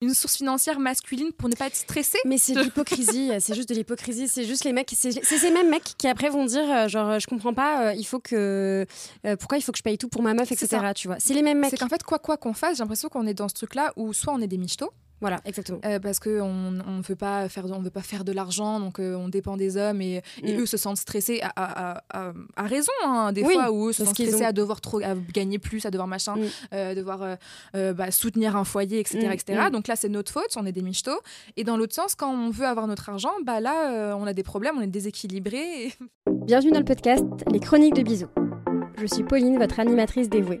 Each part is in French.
une source financière masculine pour ne pas être stressée. Mais c'est de l'hypocrisie, c'est juste de l'hypocrisie. C'est juste les mecs, c'est ces mêmes mecs qui après vont dire euh, genre je comprends pas, euh, il faut que euh, pourquoi il faut que je paye tout pour ma meuf, etc. Tu vois, c'est les mêmes mecs. C'est qu'en fait quoi quoi qu'on fasse, j'ai l'impression qu'on est dans ce truc là où soit on est des michtos, voilà, exactement. Euh, parce qu'on on veut pas faire de, on veut pas faire de l'argent, donc euh, on dépend des hommes et, et mm. eux se sentent stressés à, à, à, à raison, hein, des fois, où eux se sentent stressés à devoir trop, à gagner plus, à devoir machin, mm. euh, devoir bah, soutenir un foyer, etc. Mm. etc. Donc là, c'est notre faute, on est des michtos. Et dans l'autre sens, quand on veut avoir notre argent, bah là, on a des problèmes, on est déséquilibré. Bienvenue dans le podcast Les Chroniques de Bisous. Je suis Pauline, votre animatrice dévouée.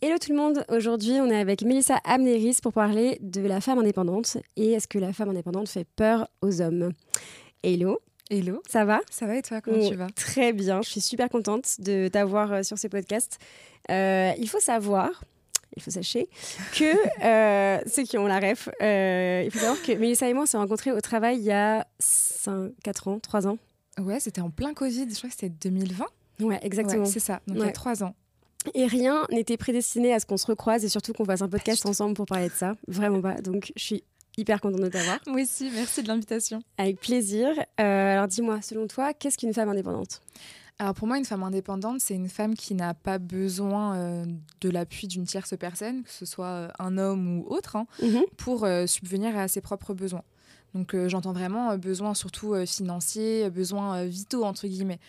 Hello tout le monde, aujourd'hui on est avec Melissa Amneris pour parler de la femme indépendante et est-ce que la femme indépendante fait peur aux hommes? Hello Hello Ça va? Ça va et toi, comment tu vas? Très bien, je suis super contente de t'avoir euh, sur ces podcasts. Euh, il faut savoir, il faut sachez que euh, ceux qui ont la ref, il faut savoir que Melissa et moi on s'est rencontrés au travail il y a 5, 4 ans, 3 ans. Ouais, c'était en plein Covid, je crois que c'était 2020. Ouais, exactement. c'est ça, donc il y a 3 ans. Et rien n'était prédestiné à ce qu'on se recroise et surtout qu'on fasse un podcast ensemble pour parler de ça. Vraiment pas. Donc je suis hyper contente de t'avoir. Moi aussi, merci de l'invitation. Avec plaisir. Euh, alors dis-moi, selon toi, qu'est-ce qu'une femme indépendante? Alors pour moi, une femme indépendante, c'est une femme qui n'a pas besoin euh, de l'appui d'une tierce personne, que ce soit euh, un homme ou autre, hein, mhm. pour subvenir à ses propres besoins. Donc euh, j'entends vraiment euh, besoin surtout euh, financier, besoin vitaux entre guillemets.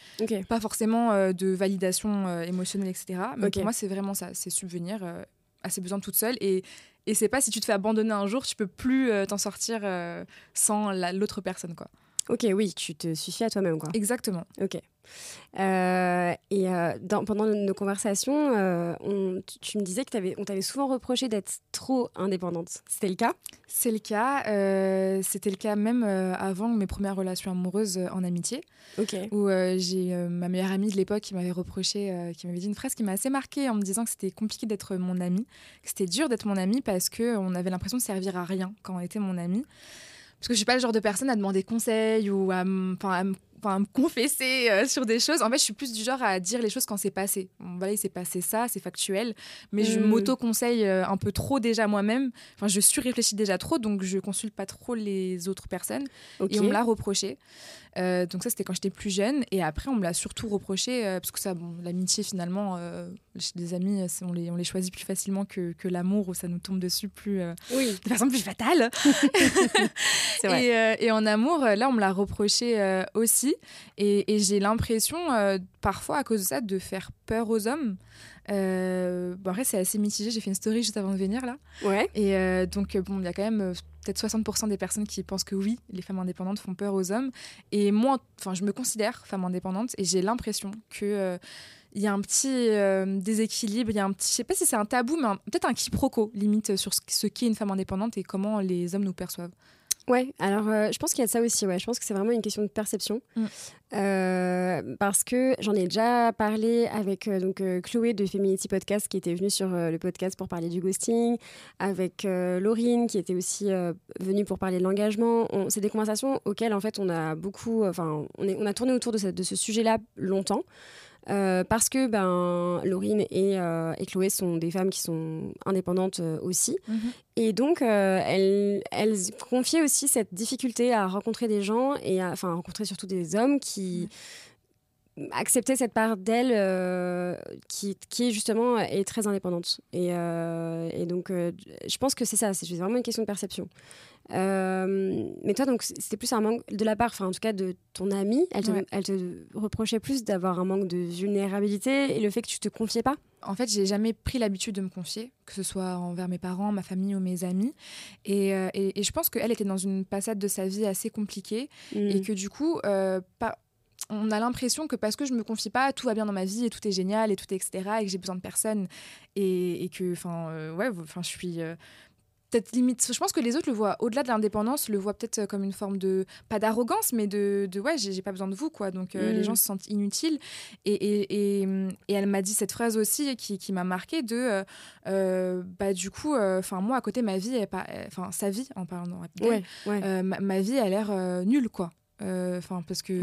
Pas forcément de validation émotionnelle, etc. Mais pour moi c'est vraiment ça, c'est subvenir à ses besoins toute seule et et c'est pas si tu te fais abandonner un jour, tu peux plus t'en sortir sans l'autre personne quoi. Ok, oui, tu te suffis à toi-même quoi. Exactement. Ok. Euh, et euh, dans, pendant nos conversations, euh, on, tu me disais qu'on t'avait souvent reproché d'être trop indépendante. C'était le cas? C'est le cas. C'était le cas même avant mes premières relations amoureuses en amitié. Ok. Où j'ai ma meilleure amie de l'époque qui m'avait reproché, qui m'avait dit une phrase qui m'a assez marquée en me disant que c'était compliqué d'être mon amie, que c'était dur d'être mon amie parce qu'on avait l'impression de servir à rien quand on était mon amie parce que je suis pas le genre de personne à demander conseil ou à, à, enfin, me confesser euh, sur des choses. En fait, je suis plus du genre à dire les choses quand c'est passé. voilà, il s'est passé ça, c'est factuel, mais je hmm. m'auto-conseille euh, un peu trop déjà moi-même. Enfin, je suis réfléchie déjà trop, donc je consulte pas trop les autres personnes. Et on me l'a reproché. Euh, donc ça, c'était quand j'étais plus jeune. Et après, on me l'a surtout reproché, parce que ça, bon, l'amitié, finalement, chez des amis, on les, on les choisit plus facilement que, que l'amour, où ça nous tombe dessus plus, oui. de façon plus fatale. vrai. Et, et, en amour, là, on me l'a reproché aussi. Et, j'ai l'impression, euh, parfois, à cause de ça, de faire peur aux hommes. Euh, bon, après, c'est assez mitigé. J'ai fait une story juste avant de venir là. Ouais. Et euh, donc, bon, il y a quand même peut-être 60% des personnes qui pensent que oui, les femmes indépendantes font peur aux hommes. Et moi, enfin, je me considère femme indépendante et j'ai l'impression que il y a un petit déséquilibre, il y a un petit, je sais pas si c'est un tabou, mais peut-être un quiproquo limite sur ce qu'est une femme indépendante et comment les hommes nous perçoivent. Ouais, alors euh, je pense qu'il y a de ça aussi. Ouais. Je pense que c'est vraiment une question de perception. Mm. Euh, parce que j'en ai déjà parlé avec euh, donc, Chloé de Feminity Podcast qui était venue sur le podcast pour parler du ghosting, avec Laurine qui était aussi venue pour parler de l'engagement. C'est des conversations auxquelles en fait on a beaucoup, enfin on, on a tourné autour de, de ce sujet-là longtemps. Euh, parce que ben, Laurine et, euh, et, Chloé sont des femmes qui sont indépendantes euh, aussi. Mhm. Et donc, elles, elles, confiaient aussi cette difficulté à rencontrer des gens, et à, enfin, rencontrer surtout des hommes qui acceptaient cette part d'elles qui, qui justement est très indépendante. Et, et donc, je pense que c'est ça, c'est vraiment une question de perception. Euh, mais toi, donc, c'était plus un manque de la part, enfin, en tout cas, de ton amie. Elle te, elle te reprochait plus d'avoir un manque de vulnérabilité et le fait que tu te confiais pas? En fait, j'ai jamais pris l'habitude de me confier, que ce soit envers mes parents, ma famille ou mes amis. Et, euh, et, je pense qu'elle était dans une passade de sa vie assez compliquée et mm. que du coup, euh, pas on a l'impression que parce que je me confie pas, tout va bien dans ma vie et tout est génial et tout est etc. et que j'ai besoin de personne et, et que enfin ouais enfin je suis peut-être limite. Je pense que les autres le voient au-delà de l'indépendance, le voient peut-être comme une forme de pas d'arrogance, mais de, de ouais, j'ai pas besoin de vous quoi. Donc les gens mm. se sentent inutiles. Et, et, et, elle m'a dit cette phrase aussi qui, qui m'a marqué de bah du coup, enfin moi à côté ma vie, enfin sa vie en parlant, ouais, ma, ma, vie a l'air nulle quoi. Euh, enfin parce que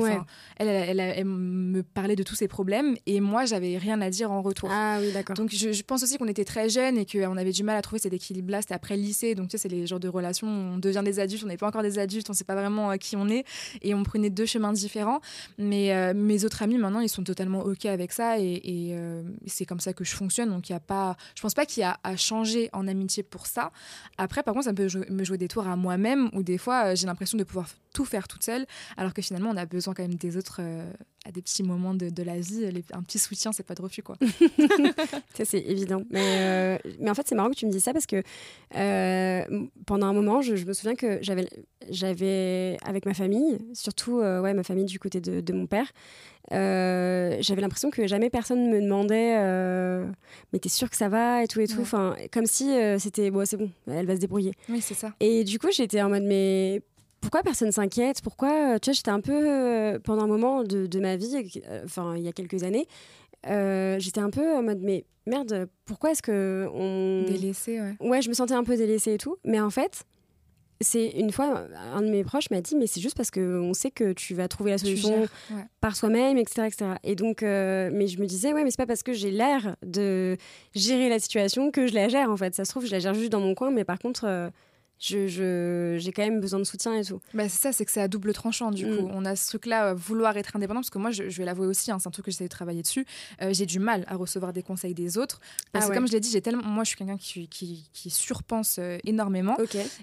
elle, elle, me parlait de tous ses problèmes et moi j'avais rien à dire en retour. Ah oui d'accord. Donc je, pense aussi qu'on était très jeunes et qu'on avait du mal à trouver cet équilibre là. C'était après le lycée donc tu sais c'est les genres de relations on devient des adultes, on n'est pas encore des adultes, on sait pas vraiment euh, qui on est et on prenait deux chemins différents. Mais euh, mes autres amis maintenant ils sont totalement ok avec ça et, c'est comme ça que je fonctionne donc il y a pas, je pense pas qu'il y a à changer en amitié pour ça. Après par contre ça peut me jouer des tours à moi-même où des fois j'ai l'impression de pouvoir tout faire toute seule alors que finalement on a besoin quand même des autres euh, à des petits moments de, de la vie. un petit soutien, c'est pas de refus quoi. ça c'est évident. Mais, euh, mais en fait c'est marrant que tu me dis ça parce que euh, pendant un moment je, me souviens que j'avais j'avais avec ma famille, surtout ouais ma famille du côté de, de mon père. j'avais l'impression que jamais personne me demandait mais t'es sûr que ça va et tout et tout enfin comme si c'était bon c'est bon elle va se débrouiller oui c'est ça et du coup j'étais en mode mais pourquoi personne s'inquiète? Pourquoi euh, Tu vois, j'étais un peu euh, pendant un moment de, de ma vie, euh, enfin il y a quelques années, j'étais un peu en mode mais merde, pourquoi est-ce que on délaissé ouais. Ouais, je me sentais un peu délaissée et tout, mais en fait. C'est une fois, un de mes proches m'a dit, mais c'est juste parce qu'on sait que tu vas trouver la solution par soi-même, etc., etc. Et donc, mais je me disais, ouais, mais c'est pas parce que j'ai l'air de gérer la situation que je la gère, en fait. Ça se trouve, je la gère juste dans mon coin, mais par contre, j'ai je, j'ai quand même besoin de soutien et tout. Bah c'est ça, c'est que c'est à double tranchant du coup. Mm. On a ce truc-là, euh, vouloir être indépendant, parce que moi, je, vais l'avouer aussi, hein, c'est un truc que j'essaie de travailler dessus. Euh, j'ai du mal à recevoir des conseils des autres. Parce ah que comme je l'ai dit, j'ai tellement, moi, je suis quelqu'un qui, qui, qui, surpense euh, énormément.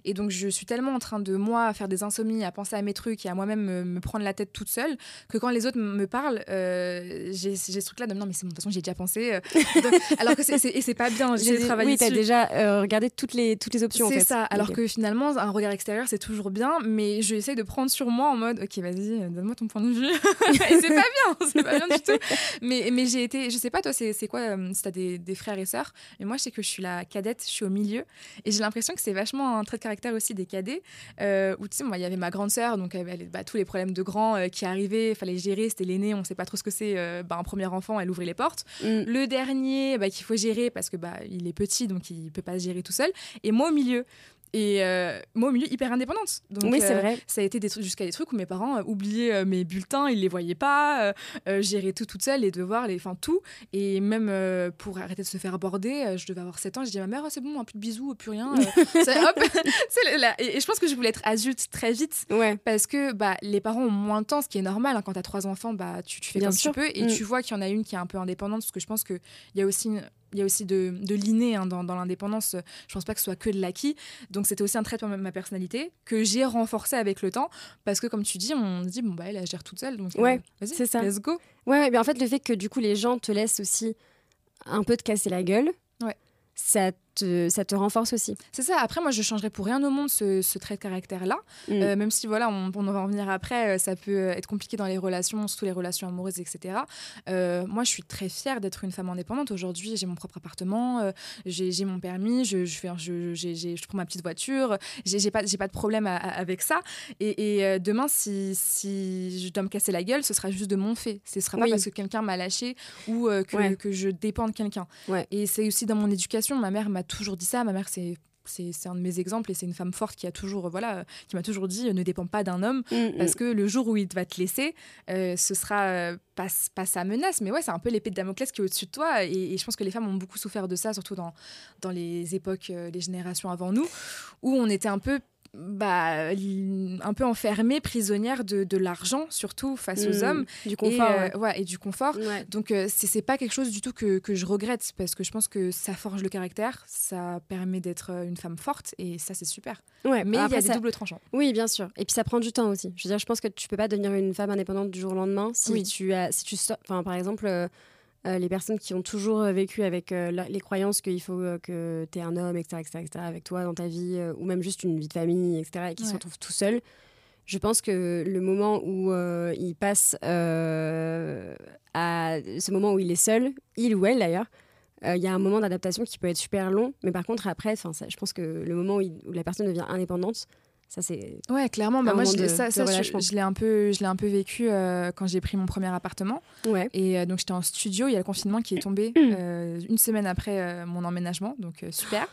Et donc, je suis tellement en train de, moi, faire des insomnies, à penser à mes trucs et à moi-même me, prendre la tête toute seule, que quand les autres me parlent, j'ai ce truc-là de non, mais c'est bon, de toute façon, j'ai déjà pensé. alors que c'est pas bien, j'ai travaillé Oui, tu as déjà regardé toutes les, toutes les options. C'est ça, alors que finalement, un regard extérieur, c'est toujours bien, mais j'essaie de prendre sur moi en mode, ok, vas-y, donne-moi ton point de vue. et c'est pas bien, c'est pas bien du tout. Mais, mais j'ai été, je sais pas, toi, c'est quoi, euh, si t'as des, des frères et sœurs, mais moi, je sais que je suis la cadette, je suis au milieu, et j'ai l'impression que c'est vachement un trait de caractère aussi des cadets, euh, où tu sais, moi, il y avait ma grande sœur, donc elle bah, tous les problèmes de grands euh, qui arrivaient, il fallait gérer, c'était l'aîné, on sait pas trop ce que c'est, bah, un premier enfant, elle ouvrait les portes. Mm. Le dernier, bah, qu'il faut gérer parce que bah, il est petit, donc il peut pas se gérer tout seul, et moi au milieu. Et euh, moi, au milieu, hyper indépendante. Donc, oui, c'est euh, vrai. Ça a été jusqu'à des trucs où mes parents euh, oubliaient mes bulletins, ils les voyaient pas, gérer tout toute seule, les devoirs, les, enfin tout. Et même pour arrêter de se faire aborder, je devais avoir 7 ans, je dis à ma mère, oh, c'est bon, un plus de bisous, plus rien. hop, et, je pense que je voulais être adulte très vite. Ouais. Parce que bah, les parents ont moins de temps, ce qui est normal. Hein, quand tu as trois enfants, bah, tu, tu fais Bien comme tu peux. Et mm. tu vois qu'il y en a une qui est un peu indépendante, parce que je pense qu'il y a aussi une, il y a aussi de, de l'inné hein, dans, dans l'indépendance. Je pense pas que ce soit que de l'acquis. Donc c'était aussi un trait de ma personnalité que j'ai renforcé avec le temps parce que comme tu dis, on dit bon bah elle, gère toute seule. Donc euh, ouais, c'est ça. Let's go. Ouais, mais en fait le fait que du coup les gens te laissent aussi un peu te casser la gueule. Ouais. Ça ça te renforce aussi. C'est ça. Après, moi, je changerais pour rien au monde ce, trait de caractère-là. Mm. Euh, même si, voilà, on, on, va en venir après, euh, ça peut être compliqué dans les relations, surtout les relations amoureuses, etc. Euh, moi, je suis très fière d'être une femme indépendante. Aujourd'hui, j'ai mon propre appartement, j'ai mon permis, je, je, fais, je, je, prends ma petite voiture, j'ai pas, pas de problème avec ça. Et, demain, si, si je dois me casser la gueule, ce sera juste de mon fait. Ce sera pas parce que quelqu'un m'a lâché ou que, que, je dépends de quelqu'un. Et c'est aussi dans mon éducation. Ma mère m'a toujours dit ça. Ma mère, c'est c'est un de mes exemples et c'est une femme forte qui a toujours voilà qui m'a toujours dit ne dépend pas d'un homme mm, mm. parce que le jour où il va te laisser euh, ce sera euh, pas, pas sa menace mais ouais c'est un peu l'épée de Damoclès qui est au-dessus de toi et, je pense que les femmes ont beaucoup souffert de ça surtout dans dans les époques euh, les générations avant nous où on était un peu bah, un peu enfermée, prisonnière de, de l'argent, surtout face aux mmh. hommes. Du confort. Et, euh, ouais. et du confort. Donc, euh, c'est pas quelque chose du tout que, que, je regrette, parce que je pense que ça forge le caractère, ça permet d'être euh, une femme forte, et ça, c'est super. Ouais, Mais il y a ça... des doubles tranchants. Oui, bien sûr. Et puis, ça prend du temps aussi. Je veux dire, je pense que tu peux pas devenir une femme indépendante du jour au lendemain si tu as, si tu, enfin, par exemple. Euh, les personnes qui ont toujours euh, vécu avec euh, les croyances qu'il faut que tu aies un homme, etc., etc., avec toi dans ta vie, ou même juste une vie de famille, etc., et qui se retrouvent tout seuls. Je pense que le moment où il passe à ce moment où il est seul, il ou elle d'ailleurs, il y a un moment d'adaptation qui peut être super long, mais par contre après, je pense que le moment où la personne devient indépendante, ça, c'est. Ouais, clairement. Bah, moi, je, ça, ça je, l'ai un peu, je l'ai un peu vécu euh, quand j'ai pris mon premier appartement. Ouais. Et euh, donc, j'étais en studio. Il y a le confinement qui est tombé euh, une semaine après mon emménagement. Donc, super.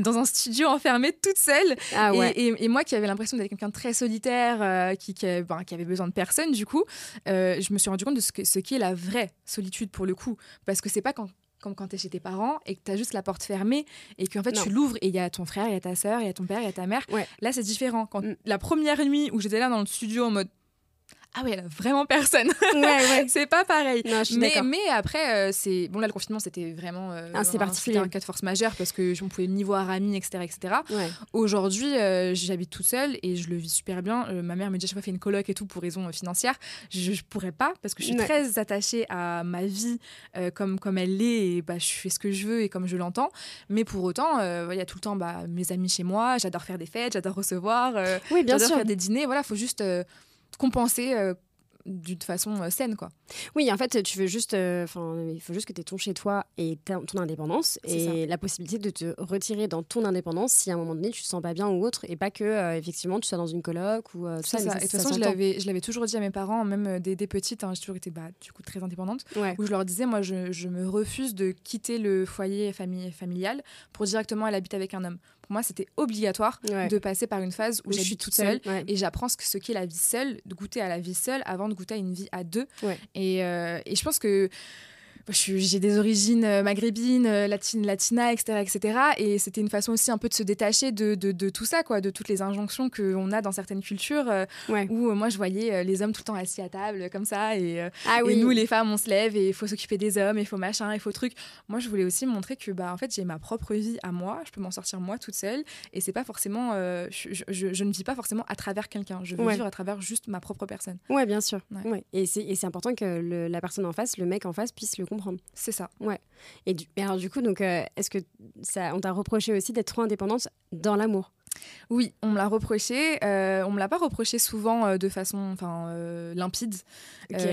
dans un studio enfermé toute seule. Ah, ouais. et, et, moi qui avais l'impression d'être quelqu'un de très solitaire, qui, qui, ben, qui, avait besoin de personne, du coup, je me suis rendu compte de ce qu'est ce qui est la vraie solitude pour le coup. Parce que c'est pas quand comme quand tu es chez tes parents et que tu as juste la porte fermée et qu'en fait tu l'ouvres et il y a ton frère, il y a ta sœur, il y a ton père, il y a ta mère. Là, c'est différent. Quand mm. la première nuit où j'étais là dans le studio en mode ah oui, elle a vraiment personne. Ouais, ouais. c'est pas pareil. Non, je suis mais, mais après, euh, c'est bon là le confinement c'était vraiment euh, ah, c'est particulier. un cas de force majeure parce que on pouvait ni voir amis, etc., etc. Ouais. Aujourd'hui, euh, j'habite toute seule et je le vis super bien. ma mère me dit à chaque fois fait une coloc et tout pour raison financière. Je, je, pourrais pas parce que je suis très attachée à ma vie comme comme elle l'est et bah je fais ce que je veux et comme je l'entends. Mais pour autant, il y a tout le temps bah, mes amis chez moi. J'adore faire des fêtes, j'adore recevoir, oui, bien j'adore faire des dîners. Voilà, faut juste compenser euh, d'une façon euh, saine quoi. Oui, en fait, tu veux juste euh, il faut juste que tu aies ton chez toi et ton indépendance et la possibilité de te retirer dans ton indépendance si à un moment donné tu te sens pas bien ou autre et pas que effectivement tu sois dans une coloc ou tout ça. ça. Et de toute façon, je l'avais je l'avais toujours dit à mes parents même des, des petites, hein, j'ai toujours été bah, du coup très indépendante où je leur disais moi je, je, me refuse de quitter le foyer famille familial pour directement aller habiter avec un homme pour moi, c'était obligatoire de passer par une phase où, j'habite toute seule, et j'apprends ce, ce qu'est la vie seule, de goûter à la vie seule avant de goûter à une vie à deux. Et, euh, et, je pense que j'ai des origines euh, maghrébines, euh, latine, latina, etc., etc. Et c'était une façon aussi un peu de se détacher de, de, tout ça, quoi, de toutes les injonctions qu'on a dans certaines cultures, euh, où moi je voyais les hommes tout le temps assis à table comme ça, et, ah et nous les femmes on se lève et il faut s'occuper des hommes, il faut machin, il faut truc. Moi je voulais aussi montrer que bah en fait j'ai ma propre vie à moi, je peux m'en sortir moi toute seule, et c'est pas forcément, je, je, ne vis pas forcément à travers quelqu'un, je veux vivre à travers juste ma propre personne. Ouais, bien sûr. Ouais. Et c'est important que la personne en face, le mec en face, puisse le comprendre. C'est ça. Ouais. Et du, alors du coup, donc, euh, est-ce que ça, on t'a reproché aussi d'être trop indépendante dans l'amour? Oui, on me l'a reproché. Euh, on me l'a pas reproché souvent euh, de façon enfin, euh, limpide.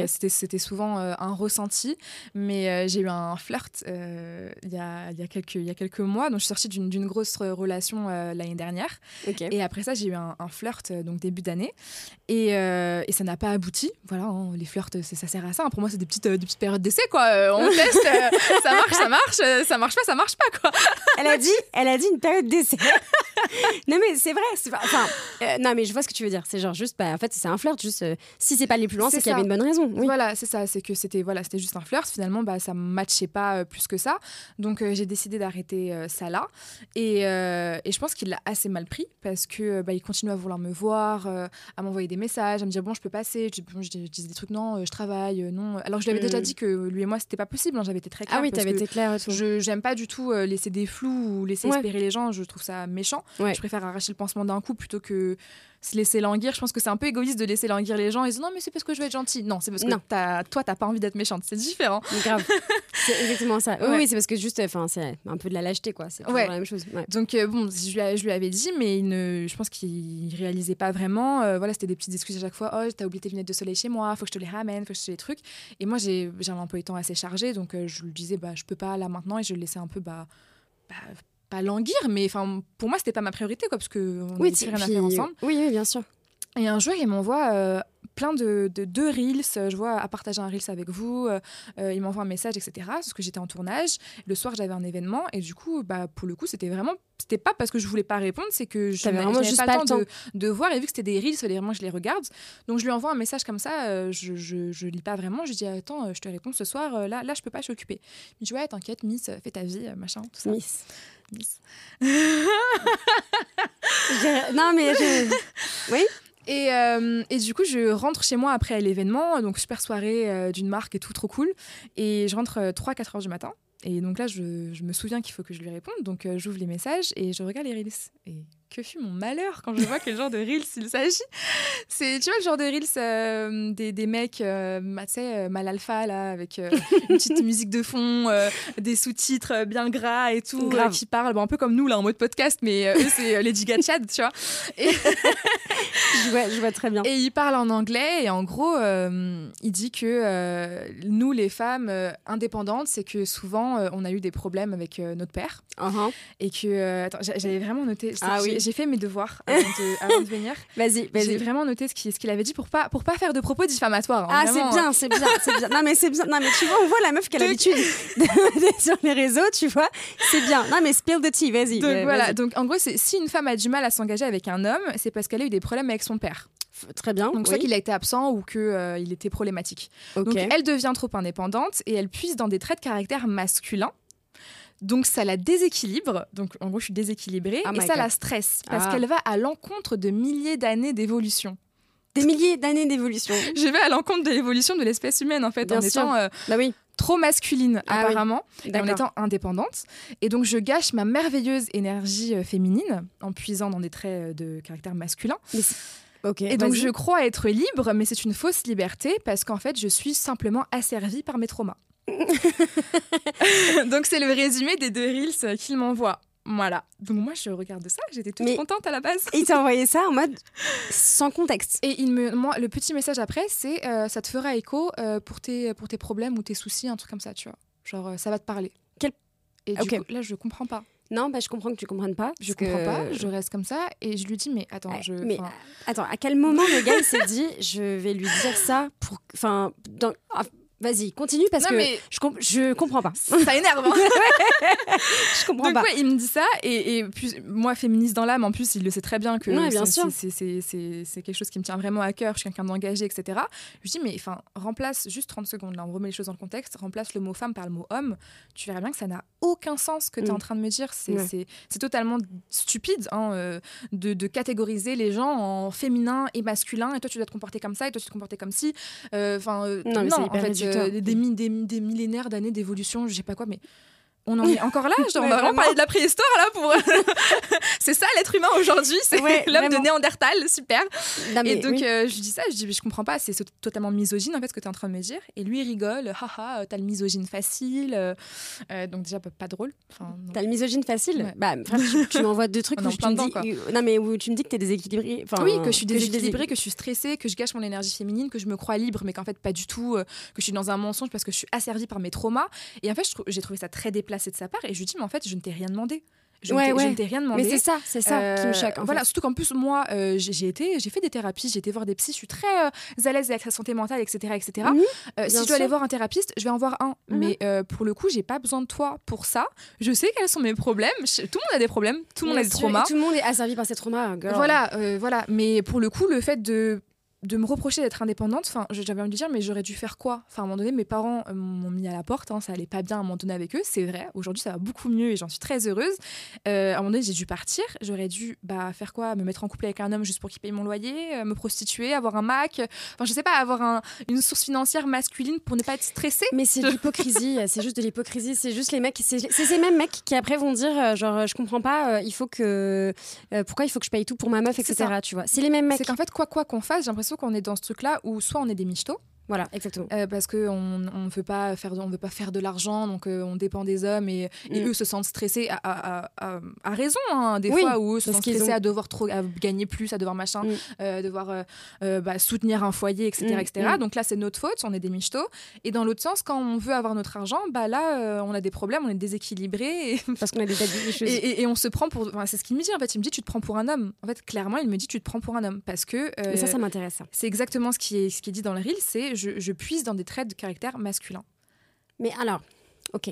C'était souvent un ressenti. Mais j'ai eu un flirt il y, a, y, a quelques, y a quelques mois. Donc, je suis sortie d'une grosse relation l'année dernière. Et après ça, j'ai eu un, flirt donc début d'année. Et, et, ça n'a pas abouti. Voilà, hein, les flirts, ça sert à ça. Pour moi, c'est des petites, des petites périodes d'essai. quoi. on teste, ça marche, ça marche. Ça marche pas, ça marche pas. Quoi. Elle a dit, elle a dit une période d'essai. non mais c'est vrai. Enfin, euh, non mais je vois ce que tu veux dire. C'est genre juste, bah, en fait, c'est un flirt. Juste, euh, si c'est pas aller plus loin, c'est qu'il y avait une bonne raison. Voilà, c'est ça. C'est que c'était voilà, c'était juste un flirt. Finalement, bah, ça matchait pas euh, plus que ça. Donc j'ai décidé d'arrêter ça là. Et, et, je pense qu'il l'a assez mal pris parce que bah, il continue à vouloir me voir, à m'envoyer des messages, à me dire bon, je peux passer. Je, bon, je, disais des trucs non, je travaille, non. Alors je lui avais déjà mm. dit que lui et moi c'était pas possible. Hein, J'avais été très claire. Ah oui, t'avais été claire. Je j'aime pas du tout laisser des flous ou laisser espérer les gens. Je trouve ça méchant. Je préfère arracher le pansement d'un coup plutôt que se laisser languir. Je pense que c'est un peu égoïste de laisser languir les gens et dire non, mais c'est parce que je veux être gentil. Non, c'est parce que as, toi, t'as pas envie d'être méchante. C'est différent. Grave. c'est exactement ça. Oui, c'est parce que juste, enfin, c'est un peu de la lâcheté, quoi. C'est la même chose. Donc, euh, bon, je lui, je lui, avais dit, mais il ne, je pense qu'il réalisait pas vraiment. Euh, voilà, c'était des petites excuses à chaque fois. Oh, t'as oublié tes lunettes de soleil chez moi, faut que je te les ramène, faut que je te les trucs. Et moi, j'ai un emploi du temps assez chargé, donc euh, je lui disais, bah, je peux pas là maintenant et je le laissais un peu, bah, bah pas languir, mais enfin pour moi c'était pas ma priorité quoi, parce que on oui, rien à faire ensemble. Oui, oui, bien sûr. Et un jour, il m'envoie euh, plein de, de, reels. Je vois à partager un reels avec vous. Euh, euh, il m'envoie un message, etc. Parce que j'étais en tournage. Le soir, j'avais un événement. Et du coup, bah, pour le coup, c'était vraiment. C'était pas parce que je voulais pas répondre, c'est que je n'avais vraiment juste pas, le temps, De, de, voir. Et vu que c'était des reels, vraiment je les regarde. Donc, je lui envoie un message comme ça. je, je, je, lis pas vraiment. Je dis Attends, je te réponds ce soir. là, là, je peux pas, je suis occupée. Il me dit Ouais, t'inquiète, Miss, fais ta vie, machin, tout ça. Miss. Non, mais je... Oui et, euh, et, du coup, je rentre chez moi après l'événement, donc super soirée euh, d'une marque et tout, trop cool. Et je rentre 3-4 euh, heures du matin. Et donc là, je, je me souviens qu'il faut que je lui réponde. Donc j'ouvre les messages et je regarde les reels. Et que fut mon malheur quand je vois quel genre de Reels il s'agit. C'est, tu vois, le genre de Reels euh, des, des, mecs, euh, bah, tu sais, mal alpha, là, avec une petite musique de fond, des sous-titres bien gras et tout, qui parlent, bon, un peu comme nous, là, en mode podcast, mais eux, c'est Lady Gatchad, tu vois. Et... je, vois, je vois très bien. Et il parle en anglais, et en gros, il dit que nous, les femmes indépendantes, c'est que souvent, on a eu des problèmes avec notre père. Uh-huh. Et que. attends, j'avais vraiment noté. Ah oui. J'ai fait mes devoirs avant de, venir. vas-y, vas-y. J'ai vraiment noté ce qu'il avait dit pour pas, pour pas faire de propos diffamatoires. Hein, ah, c'est bien, c'est bien, c'est bien. Non, mais c'est bien. Non, mais tu vois, on voit la meuf qui a l'habitude sur les réseaux, tu vois. C'est bien. Non, mais spill the tea, vas-y. Donc voilà. Donc en gros, si une femme a du mal à s'engager avec un homme, c'est parce qu'elle a eu des problèmes avec son père. Très bien. Donc, soit qu'il a été absent ou qu'il euh, il était problématique. Donc, elle devient trop indépendante et elle puise dans des traits de caractère masculins donc ça la déséquilibre, donc en gros je suis déséquilibrée, oh et ça la stresse, parce ah. qu'elle va à l'encontre de milliers d'années d'évolution. Des milliers d'années d'évolution. Je vais à l'encontre de l'évolution de l'espèce humaine en fait, en étant euh, bah oui. trop masculine ah apparemment, et en étant indépendante. Et donc je gâche ma merveilleuse énergie euh, féminine en puisant dans des traits euh, de caractère masculin. Et donc je crois être libre, mais c'est une fausse liberté parce qu'en fait je suis simplement asservie par mes traumas. Donc c'est le résumé des deux reels qu'il m'envoie. Voilà. Donc moi je regarde ça, j'étais toute contente à la base. il t'a envoyé ça en mode sans contexte. Et il me, moi, le petit message après, c'est euh, ça te fera écho euh, pour tes pour tes problèmes ou tes soucis, un truc comme ça, tu vois. Genre euh, ça va te parler. Quel... Et du coup, là je comprends pas. Non, bah, je comprends que tu comprennes pas. Je comprends pas, je reste comme ça et je lui dis mais attends, je mais attends, à quel moment le gars s'est dit je vais lui dire ça pour enfin dans Vas-y, continue parce que je, je comprends pas. Ça énerve. Hein. je comprends pas. il me dit ça et, et puis, moi, féministe dans l'âme, en plus, il le sait très bien que c'est quelque chose qui me tient vraiment à cœur. Je suis quelqu'un d'engagé, etc. Je lui dis, mais enfin, remplace juste 30 secondes. Là, on remet les choses dans le contexte. Remplace le mot femme par le mot homme. Tu verras bien que ça n'a aucun sens ce que tu es en mm. train de me dire. C'est totalement stupide hein, euh, de, de, catégoriser les gens en féminin et masculin. Et toi, tu dois te comporter comme ça et toi, tu te comporter comme si. Euh, enfin, euh, non, non en fait, euh, des, des, des, millénaires d'années d'évolution, je sais pas quoi, mais on en est encore là, on va vraiment parler de la préhistoire là pour. c'est ça l'être humain aujourd'hui, c'est l'homme de Néandertal, super. et donc euh, je dis ça, je dis je comprends pas, c'est totalement misogyne en fait ce que tu es en train de me dire. Et lui il rigole, haha, t'as le misogyne facile, euh, donc déjà pas, drôle. Enfin, t'as le misogyne facile Bah tu, m'envoies deux trucs où tu me dis, non mais où tu me dis que t'es déséquilibrée. oui, que je suis déséquilibrée, que je suis stressée, que je gâche mon énergie féminine, que je me crois libre, mais qu'en fait pas du tout, euh, que je suis dans un mensonge parce que je suis asservie par mes traumas. Et en fait j'ai trouvé ça très déplacé placé de sa part et je lui dis mais en fait je ne t'ai rien demandé je ne t'ai rien demandé. Mais c'est ça, c'est ça qui me choque. voilà, surtout qu'en plus, moi, euh, j'ai été, j'ai fait des thérapies, j'ai été voir des psys, je suis très euh, à l'aise avec la santé mentale, etc. etc. Euh, si je dois aller voir un thérapeute, je vais en voir un. Mhm. Mais pour le coup, j'ai pas besoin de toi pour ça. Je sais quels sont mes problèmes. tout le monde a des problèmes, tout le monde a des traumas. Tout le monde est asservi par ses traumas, girl. Voilà, voilà. Mais pour le coup, le fait de de me reprocher d'être indépendante, enfin, j'avais envie de dire, mais j'aurais dû faire quoi? Enfin, à un moment donné, mes parents euh, m'ont mis à la porte, hein, ça allait pas bien à un moment donné avec eux, c'est vrai. Aujourd'hui, ça va beaucoup mieux et j'en suis très heureuse. Euh, à un moment donné, j'ai dû partir. J'aurais dû bah, faire quoi? Me mettre en couple avec un homme juste pour qu'il paye mon loyer, euh, me prostituer, avoir un Mac. Enfin, je sais pas, avoir une source financière masculine pour ne pas être stressée. Mais c'est de l'hypocrisie, c'est juste de l'hypocrisie. C'est juste les mecs, c'est ces mêmes mecs qui après vont dire, genre, je comprends pas, il faut que. pourquoi il faut que je paye tout pour ma meuf, etc. Tu vois, c'est les mêmes mecs. C'est qu'en fait, quoi quoi qu'on fasse, j'ai l'impression qu'on est dans ce truc-là où soit on est des michtos, voilà, exactement. Euh, parce qu'on ne veut pas faire de, on veut pas faire de l'argent, donc euh, on dépend des hommes et, et mm. eux se sentent stressés à, à, à, raison, hein, des fois, où eux se sentent stressés à devoir trop, à gagner plus, à devoir machin, mm. euh, devoir bah, soutenir un foyer, etc. Mm, etc. Donc là, c'est notre faute, on est des michtos. Et dans l'autre sens, quand on veut avoir notre argent, bah là, on a des problèmes, on est déséquilibré. Et... Parce qu'on a des et, et, on se prend pour. Enfin, c'est ce qu'il me dit en fait. Il me dit, tu te prends pour un homme. En fait, clairement, il me dit, tu te prends pour un homme. Parce que. Mais ça, ça m'intéresse. C'est exactement ce qui, est, ce qui est dit dans le reel c'est je, puise dans des traits de caractère masculin. Mais alors, ok.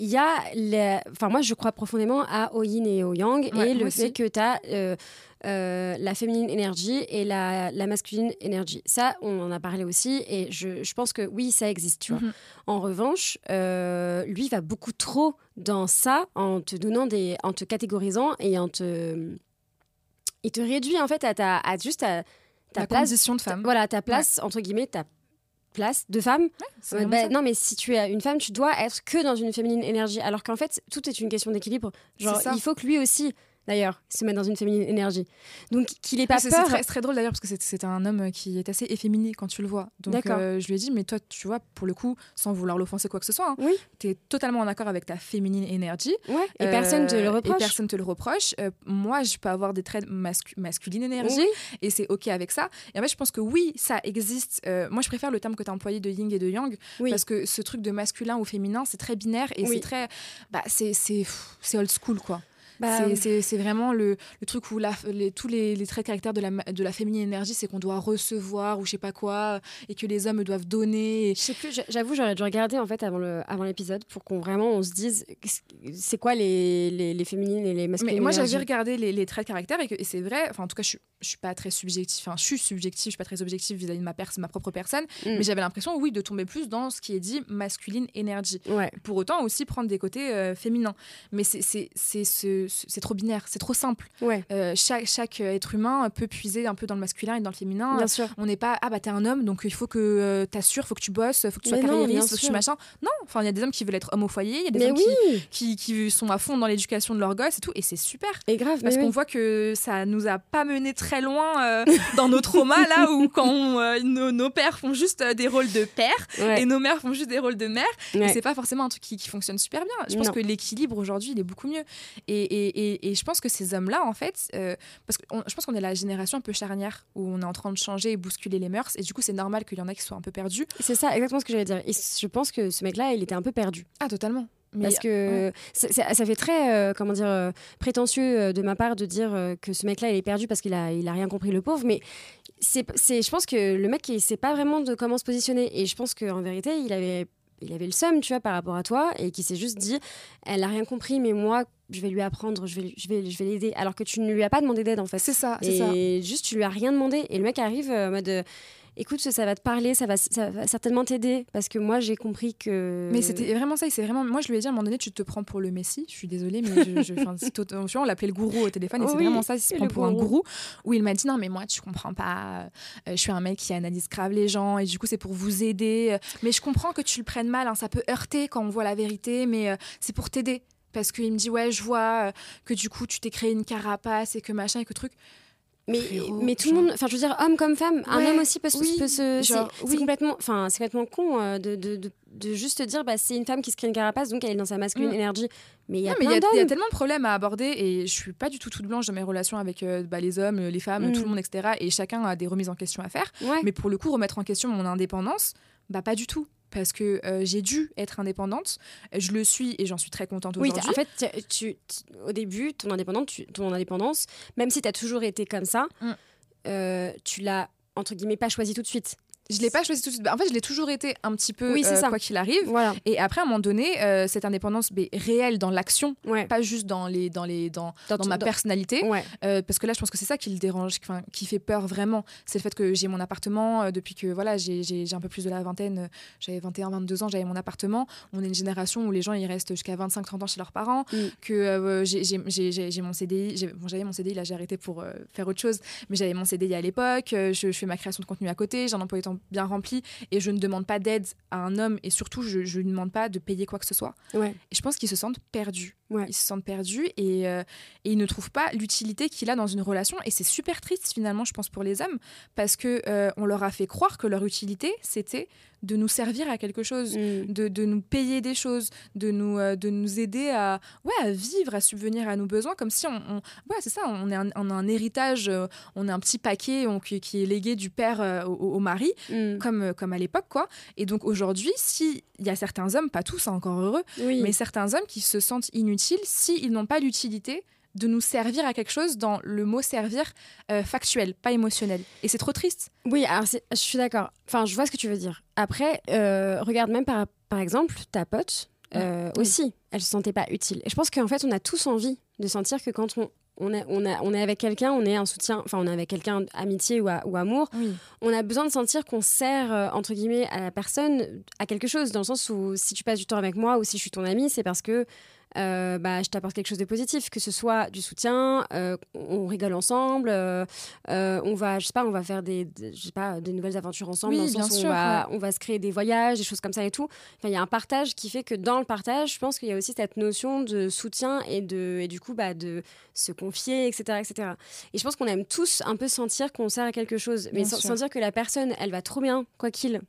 Il y a, les... enfin moi je crois profondément à au yin et au yang et le fait que tu as euh, euh, la féminine énergie et la, la, masculine énergie. Ça, on en a parlé aussi et je, je pense que oui, ça existe. Tu vois. Mhm. En revanche, euh, lui va beaucoup trop dans ça en te donnant des, en te catégorisant et en te, il te réduit en fait à ta, à juste à ta place, position de femme. Voilà, ta place entre guillemets, ta place de femme. Euh, bah, non, mais si tu es une femme, tu dois être que dans une féminine énergie. Alors qu'en fait, tout est une question d'équilibre. Genre, il faut que lui aussi d'ailleurs, se mettre dans une féminine énergie. Donc qu'il ait pas c'est, peur. C'est très, drôle d'ailleurs parce que c'est, un homme qui est assez efféminé quand tu le vois. Donc euh, je lui ai dit, mais toi, tu vois, pour le coup, sans vouloir l'offenser quoi que ce soit, hein, oui. tu es totalement en accord avec ta féminine énergie. Ouais. Et personne te le reproche. Et personne te le reproche. moi, je peux avoir des traits masculines énergie et c'est ok avec ça. Et en fait, je pense que oui, ça existe. moi, je préfère le terme que tu as employé de yin et de yang parce que ce truc de masculin ou féminin, c'est très binaire et c'est très, bah, c'est old school quoi. Bah, c'est vraiment le, le, truc où la, les, tous les, les, traits de caractère de la, de la féminine énergie, c'est qu'on doit recevoir ou je sais pas quoi, et que les hommes doivent donner. Je sais plus, j'avoue, j'aurais dû regarder en fait avant l'épisode avant pour qu'on vraiment on se dise c'est quoi les, les, les, féminines et les masculines. Mais moi j'avais regardé les, les, traits de caractère et, et c'est vrai, enfin en tout cas je, je suis pas très subjectif, enfin je suis subjectif, je suis pas très objectif vis-à-vis de ma, ma propre personne, mm. mais j'avais l'impression, oui, de tomber plus dans ce qui est dit masculine énergie. Ouais. Pour autant aussi prendre des côtés euh, féminins. Mais c'est ce c'est trop binaire, c'est trop simple. Ouais. Euh, chaque, chaque être humain peut puiser un peu dans le masculin et dans le féminin. Bien sûr. On n'est pas, ah bah t'es un homme, donc il faut que euh, t'assures, il faut que tu bosses, il faut que tu sois carriériste, faut que tu machin. Non, enfin il y a des hommes qui veulent être hommes au foyer, il y a des hommes qui, qui, sont à fond dans l'éducation de leurs gosses et tout, et c'est super. Et grave, parce qu'on voit que ça nous a pas mené très loin euh, dans nos traumas là où quand nos, pères font juste des rôles de père et nos mères font juste des rôles de mère, et c'est pas forcément un truc qui, fonctionne super bien. Je pense que l'équilibre aujourd'hui il est beaucoup mieux. et, et, et, je pense que ces hommes-là, en fait, euh, parce que je pense qu'on est la génération un peu charnière où on est en train de changer et bousculer les mœurs, et du coup, c'est normal qu'il y en a qui soient un peu perdus. C'est ça, exactement ce que j'allais dire. Et je pense que ce mec-là, il était un peu perdu. Ah, totalement. parce que ça, fait très, euh, comment dire, euh, prétentieux de ma part de dire que ce mec-là, il est perdu parce qu'il a, il a rien compris, le pauvre. Mais c'est, je pense que le mec, il sait pas vraiment de comment se positionner. Et je pense qu'en vérité, il avait il avait le seum, tu vois, par rapport à toi, et qui s'est juste dit, elle a rien compris, mais moi, je vais lui apprendre, je vais, je vais, je vais l'aider. Alors que tu ne lui as pas demandé d'aide, en fait. C'est ça, c'est ça. Et juste, tu lui as rien demandé. Et le mec arrive euh, en mode, euh, écoute, ça va te parler, ça va, ça va certainement t'aider parce que moi j'ai compris que. Mais c'était vraiment ça, c'est vraiment. Moi je lui ai dit à un moment donné, tu te prends pour le Messie. Je suis désolée, mais je, je, on l'appelait le gourou au téléphone et c'est vraiment ça, il se prend pour un gourou. Où il m'a dit non mais moi tu comprends pas, euh, je suis un mec qui analyse grave les gens et du coup c'est pour vous aider. Mais je comprends que tu le prennes mal, hein, ça peut heurter quand on voit la vérité, mais euh, c'est pour t'aider. Parce qu'il me dit ouais je vois euh, que du coup tu t'es créé une carapace et que machin et que truc. Mais, mais tout le monde, enfin je veux dire, homme comme femme, un homme aussi peut, peut se. C'est complètement, enfin c'est complètement con euh, de, de, de, juste dire, bah, c'est une femme qui se crée une carapace, donc elle est dans sa masculine mm. énergie. Mais il y a plein Il y, a tellement de problèmes à aborder et je suis pas du tout toute blanche dans mes relations avec euh, bah, les hommes, les femmes, tout le mm. monde, etc. Et chacun a des remises en question à faire. Mais pour le coup, remettre en question mon indépendance, bah pas du tout parce que euh, j'ai dû être indépendante. Je le suis et j'en suis très contente aujourd'hui. Oui, en fait, tu, au début, ton, indépendance, ton indépendance, même si tu as toujours été comme ça, mm. euh, tu l'as, entre guillemets, pas choisi tout de suite. Je l'ai pas choisi tout de suite. Bah, en fait, je l'ai toujours été un petit peu oui, euh, quoi qu'il arrive. Voilà. Et après, à un moment donné, euh, cette indépendance mais, réelle dans l'action, pas juste dans les dans les dans, dans, ma personnalité. Euh, parce que là, je pense que c'est ça qui le dérange, qui fait peur vraiment. C'est le fait que j'ai mon appartement depuis que voilà, j'ai un peu plus de la vingtaine. j'avais 21, 22 ans, j'avais mon appartement. On est une génération où les gens ils restent jusqu'à 25, 30 ans chez leurs parents. Mm. Que j'ai mon CDI. Bon, j'avais mon CDI là, j'ai arrêté pour faire autre chose. Mais j'avais mon CDI à l'époque. Je, je, fais ma création de contenu à côté. J'ai un emploi temps bien rempli et je ne demande pas d'aide à un homme et surtout je ne demande pas de payer quoi que ce soit. Et je pense qu'ils se sentent perdus. Ouais. Ils se sentent perdus et, euh, et ils ne trouvent pas l'utilité qu'il a dans une relation et c'est super triste finalement je pense pour les hommes parce que euh, on leur a fait croire que leur utilité c'était de nous servir à quelque chose, mm. de, de, nous payer des choses, de nous, euh, de nous aider à, ouais, à vivre, à subvenir à nos besoins, comme si on, ouais, c'est ça, on, est un, on a un héritage, on a un petit paquet on, qui, qui, est légué du père au, mari, mm. comme, comme à l'époque, quoi. Et donc aujourd'hui, s'il y a certains hommes, pas tous, hein, encore heureux, mais certains hommes qui se sentent inutiles s'ils n'ont pas l'utilité de nous servir à quelque chose dans le mot servir euh, factuel, pas émotionnel. Et c'est trop triste. Oui, alors je suis d'accord. Enfin, je vois ce que tu veux dire. Après, euh, regarde même par, par exemple ta pote euh, aussi, elle se sentait pas utile. Et je pense qu'en fait, on a tous envie de sentir que quand on, on, est, on, a, on est avec quelqu'un, on est un soutien, enfin on est avec quelqu'un amitié ou, ou amour, on a besoin de sentir qu'on sert, entre guillemets, à la personne à quelque chose, dans le sens où si tu passes du temps avec moi ou si je suis ton ami, c'est parce que euh, bah, je t'apporte quelque chose de positif, que ce soit du soutien, euh, on rigole ensemble, euh, on va, je sais pas, on va faire des, je sais pas, de nouvelles aventures ensemble, dans le sens sûr, on, va, on va se créer des voyages, des choses comme ça et tout. Enfin, il y a un partage qui fait que dans le partage, je pense qu'il y a aussi cette notion de soutien et de, et du coup, bah, de se confier, etc., etc. Et je pense qu'on aime tous un peu sentir qu'on sert à quelque chose, mais sans, sans, dire que la personne, elle va trop bien, quoi qu'il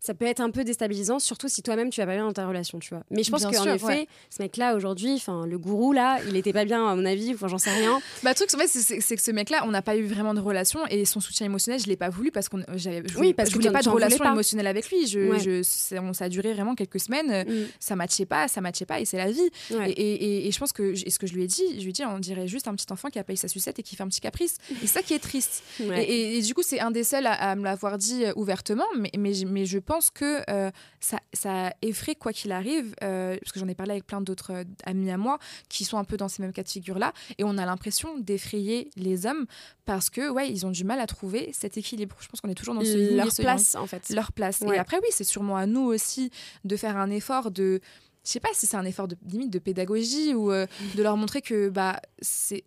ça peut être un peu déstabilisant, surtout si toi-même tu vas pas bien dans ta relation, tu vois. Mais je pense qu'en effet, ce mec-là aujourd'hui, enfin le gourou là, il était pas bien à mon avis, enfin j'en sais rien. Bah le truc en fait, c'est que ce mec-là, on n'a pas eu vraiment de relation et son soutien émotionnel, je l'ai pas voulu parce qu'on j'avais oui parce je voulais pas de relation émotionnelle avec lui. Je, je ça a duré vraiment quelques semaines, mm. ça matchait pas, ça matchait pas et c'est la vie. Et, et, je pense que et ce que je lui ai dit, je lui ai dit, on dirait juste un petit enfant qui a payé sa sucette et qui fait un petit caprice. Et ça qui est triste. Et, du coup, c'est un des seuls à, me l'avoir dit euh, ouvertement, mais, mais, mais je pense que euh, ça, ça effraie quoi qu'il arrive, euh, parce que j'en ai parlé avec plein d'autres euh, amis à moi qui sont un peu dans ces mêmes cas de figure-là, et on a l'impression d'effrayer les hommes parce que ouais, ils ont du mal à trouver cet équilibre. Je pense qu'on est toujours dans ce leur place en fait. Leur place. Et après oui, c'est sûrement à nous aussi de faire un effort de je sais pas si c'est un effort de limite de pédagogie ou euh, de leur montrer que bah c'est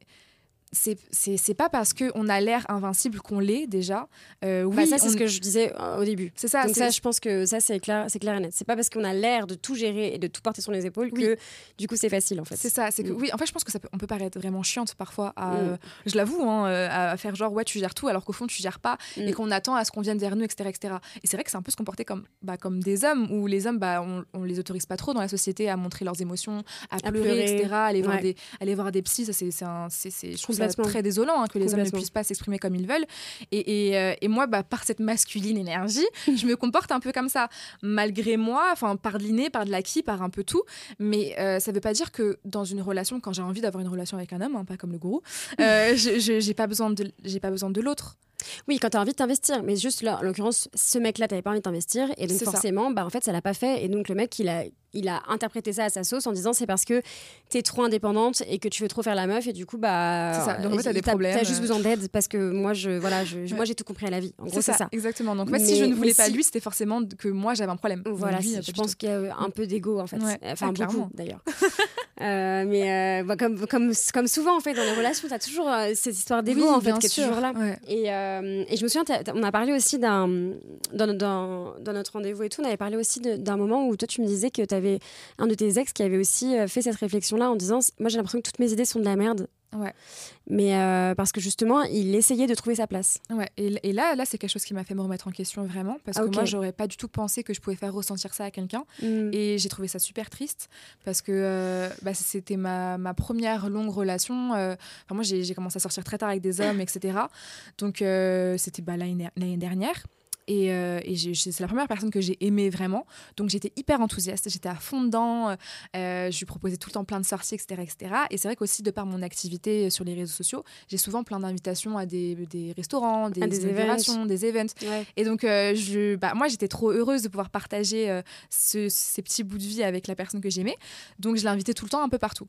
c'est pas parce qu'on a l'air invincible qu'on l'est déjà. Euh, bah, oui, ça c'est ce que je disais euh, au début. C'est ça. Donc ça, je pense que ça c'est clair, clair et net. C'est pas parce qu'on a l'air de tout gérer et de tout porter sur les épaules que du coup c'est facile en fait. C'est ça. C'est que mm. oui, en fait, je pense que ça peut, on peut paraître vraiment chiante parfois. À, mm. euh, je l'avoue, hein, à faire genre ouais tu gères tout alors qu'au fond tu gères pas et mm. qu'on attend à ce qu'on vienne derrière nous, etc., etc. Et c'est vrai que c'est un peu se comporter comme bah, comme des hommes où les hommes bah on, on, les autorise pas trop dans la société à montrer leurs émotions, à, pleurer, etc., aller voir des aller voir des psys. Ça c'est c'est je trouve très désolant hein, que les hommes ne puissent pas s'exprimer comme ils veulent. Et, et, euh, et moi, bah, par cette masculine énergie, je me comporte un peu comme ça, malgré moi, enfin par de l'inné, par de l'acquis, par un peu tout. Mais euh, ça ne veut pas dire que dans une relation, quand j'ai envie d'avoir une relation avec un homme, hein, pas comme le gourou, euh, je n'ai pas besoin de, j'ai pas besoin de l'autre. Oui, quand tu as envie de t'investir. Mais juste là, en l'occurrence, ce mec-là, tu pas envie de t'investir. Et donc, forcément, bah, en fait, ça l'a pas fait. Et donc, le mec, il a, il a interprété ça à sa sauce en disant c'est parce que tu es trop indépendante et que tu veux trop faire la meuf. Et du coup, bah. Ça. Donc, en fait, t'as des problèmes. T'as juste besoin d'aide parce que moi, je, voilà, je, moi, j'ai tout compris à la vie. En gros, c'est ça, Exactement. Donc, si je ne voulais pas lui, c'était forcément que moi, j'avais un problème. Voilà, je pense qu'il y a un peu d'ego, en fait. Enfin, ah, beaucoup, d'ailleurs. Euh, mais euh, bah, comme, comme, comme souvent, en fait, dans les relations, tu as toujours euh, cette histoire d'ego, en fait, qui est toujours là. Et, et, je me souviens, on a parlé aussi d'un. Dans, dans, dans, notre rendez-vous et tout, on avait parlé aussi d'un moment où toi, tu me disais que tu avais un de tes ex qui avait aussi fait cette réflexion-là en disant Moi, j'ai l'impression que toutes mes idées sont de la merde. Ouais. Mais euh, parce que justement, il essayait de trouver sa place. Ouais. Et, là, là c'est quelque chose qui m'a fait me remettre en question vraiment. Parce que moi, j'aurais pas du tout pensé que je pouvais faire ressentir ça à quelqu'un. Mm. Et j'ai trouvé ça super triste. Parce que euh, bah, c'était ma, ma, première longue relation. Euh, enfin, moi, j'ai commencé à sortir très tard avec des hommes, etc. Donc, c'était bah, l'année dernière. Et, euh, c'est la première personne que j'ai aimée vraiment. Donc j'étais hyper enthousiaste, j'étais à fond dedans. Euh, je lui proposais tout le temps plein de sorties, etc. etc. Et c'est vrai qu'aussi, de par mon activité sur les réseaux sociaux, j'ai souvent plein d'invitations à des, des, restaurants, des, ah, des des events. Et donc, euh, je, bah, moi, j'étais trop heureuse de pouvoir partager ces petits bouts de vie avec la personne que j'aimais. Donc je l'invitais tout le temps un peu partout.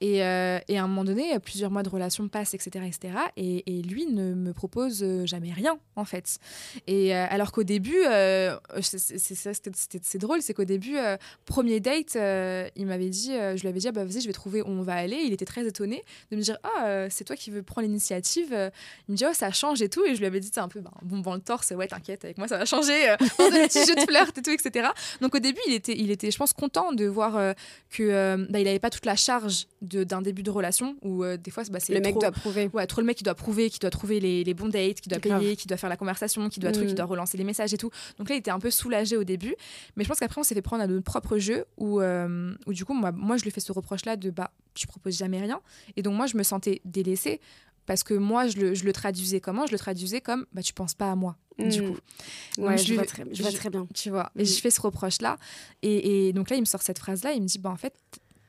Et, et, à un moment donné, plusieurs mois de relation passent, etc. etc. Et, et lui ne me propose jamais rien, en fait. Et alors qu'au début, euh, c'est drôle, c'est qu'au début, euh, premier date, euh, il m'avait dit, je lui avais dit, ah, bah vas-y, je vais trouver où on va aller. Il était très étonné de me dire, ah, c'est toi qui veux prendre l'initiative. Il me dit, oh, ça change et tout. Et je lui avais dit, c'est un peu bah, bon dans le torse, ouais, t'inquiète, avec moi, ça va changer. dans des petits jeux de flirt et tout, etc. Donc au début, il était, il était je pense, content de voir que bah, il n'avait pas toute la charge d'un début de relation où des fois, bah, c'est le mec doit prouver. Ouais, trop le mec qui doit prouver, qui doit trouver les, les bons dates, qui doit payer, qui doit faire la conversation, qui doit truc, qui mm. doit relancer les messages et tout. Donc là, il était un peu soulagé au début. Mais je pense qu'après, on s'est fait prendre à notre propre jeu où, euh, où du coup, moi, moi, je lui fais ce reproche-là de bah, tu proposes jamais rien. Et donc, moi, je me sentais délaissée parce que moi, je le, je le traduisais comment? Je le traduisais comme bah, tu penses pas à moi. Du mm. coup, ouais, je, vois très, je, vois très, bien. Tu vois, et je fais ce reproche-là. Et, et, donc là, il me sort cette phrase-là. Il me dit bah, en fait,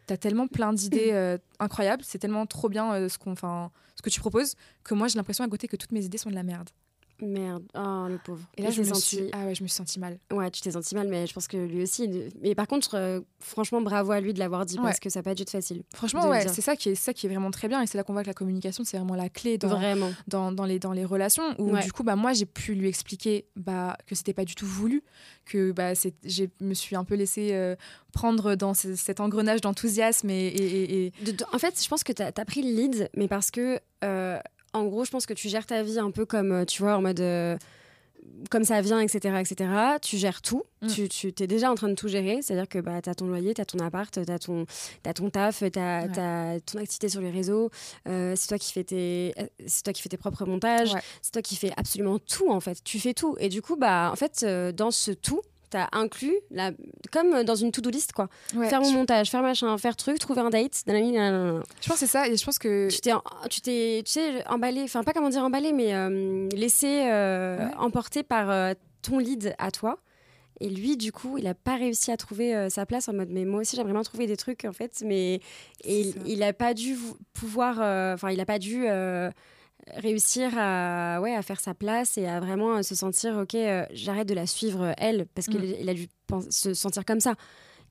t'as tellement plein d'idées euh, incroyables, c'est tellement trop bien euh, ce, qu'on, ce que tu proposes, que moi j'ai l'impression à côté que toutes mes idées sont de la merde. Merde, oh le pauvre. Et là, je me, senti... suis... ah ouais, je me suis sentie mal. Ouais, tu t'es sentie mal, mais je pense que lui aussi. Mais par contre, euh, franchement, bravo à lui de l'avoir dit parce que ça n'a pas dû être facile. Franchement, ouais, c'est ça qui est ça qui est vraiment très bien et c'est là qu'on voit que la communication c'est vraiment la clé dans vraiment. dans, dans les dans les relations où du coup bah moi j'ai pu lui expliquer bah que c'était pas du tout voulu, que bah je me suis un peu laissé euh, prendre dans cet engrenage d'enthousiasme et, et, en fait, je pense que tu as, pris le lead, mais parce que euh, en gros, je pense que tu gères ta vie un peu comme, euh, tu vois, en mode. Euh, comme ça vient, etc., etc. Tu gères tout. Mm. Tu, tu es déjà en train de tout gérer. C'est-à-dire que bah, tu as ton loyer, tu as ton appart, tu as ton, as ton taf, tu as, ton activité sur les réseaux. Euh, c'est toi, qui fais tes, toi qui fais tes propres montages. C'est toi qui fais absolument tout, en fait. Tu fais tout. Et du coup, bah, en fait, dans ce tout, t'as inclus, la... comme dans une to-do list, quoi. faire mon montage, faire machin, faire truc, trouver un date. Je pense que c'est ça, et je pense que. Tu t'es, tu t'es, tu sais, emballé, enfin, pas comment dire emballé, mais euh, laissé euh, emporter par euh, ton lead à toi. Et lui, du coup, il n'a pas réussi à trouver sa place en mode, mais moi aussi, j'aimerais bien trouver des trucs, en fait, mais et il n'a pas dû pouvoir, enfin, il n'a pas dû réussir à, ouais, à faire sa place et à vraiment se sentir, ok, euh, j'arrête de la suivre elle, parce qu'il mm. a dû se sentir comme ça.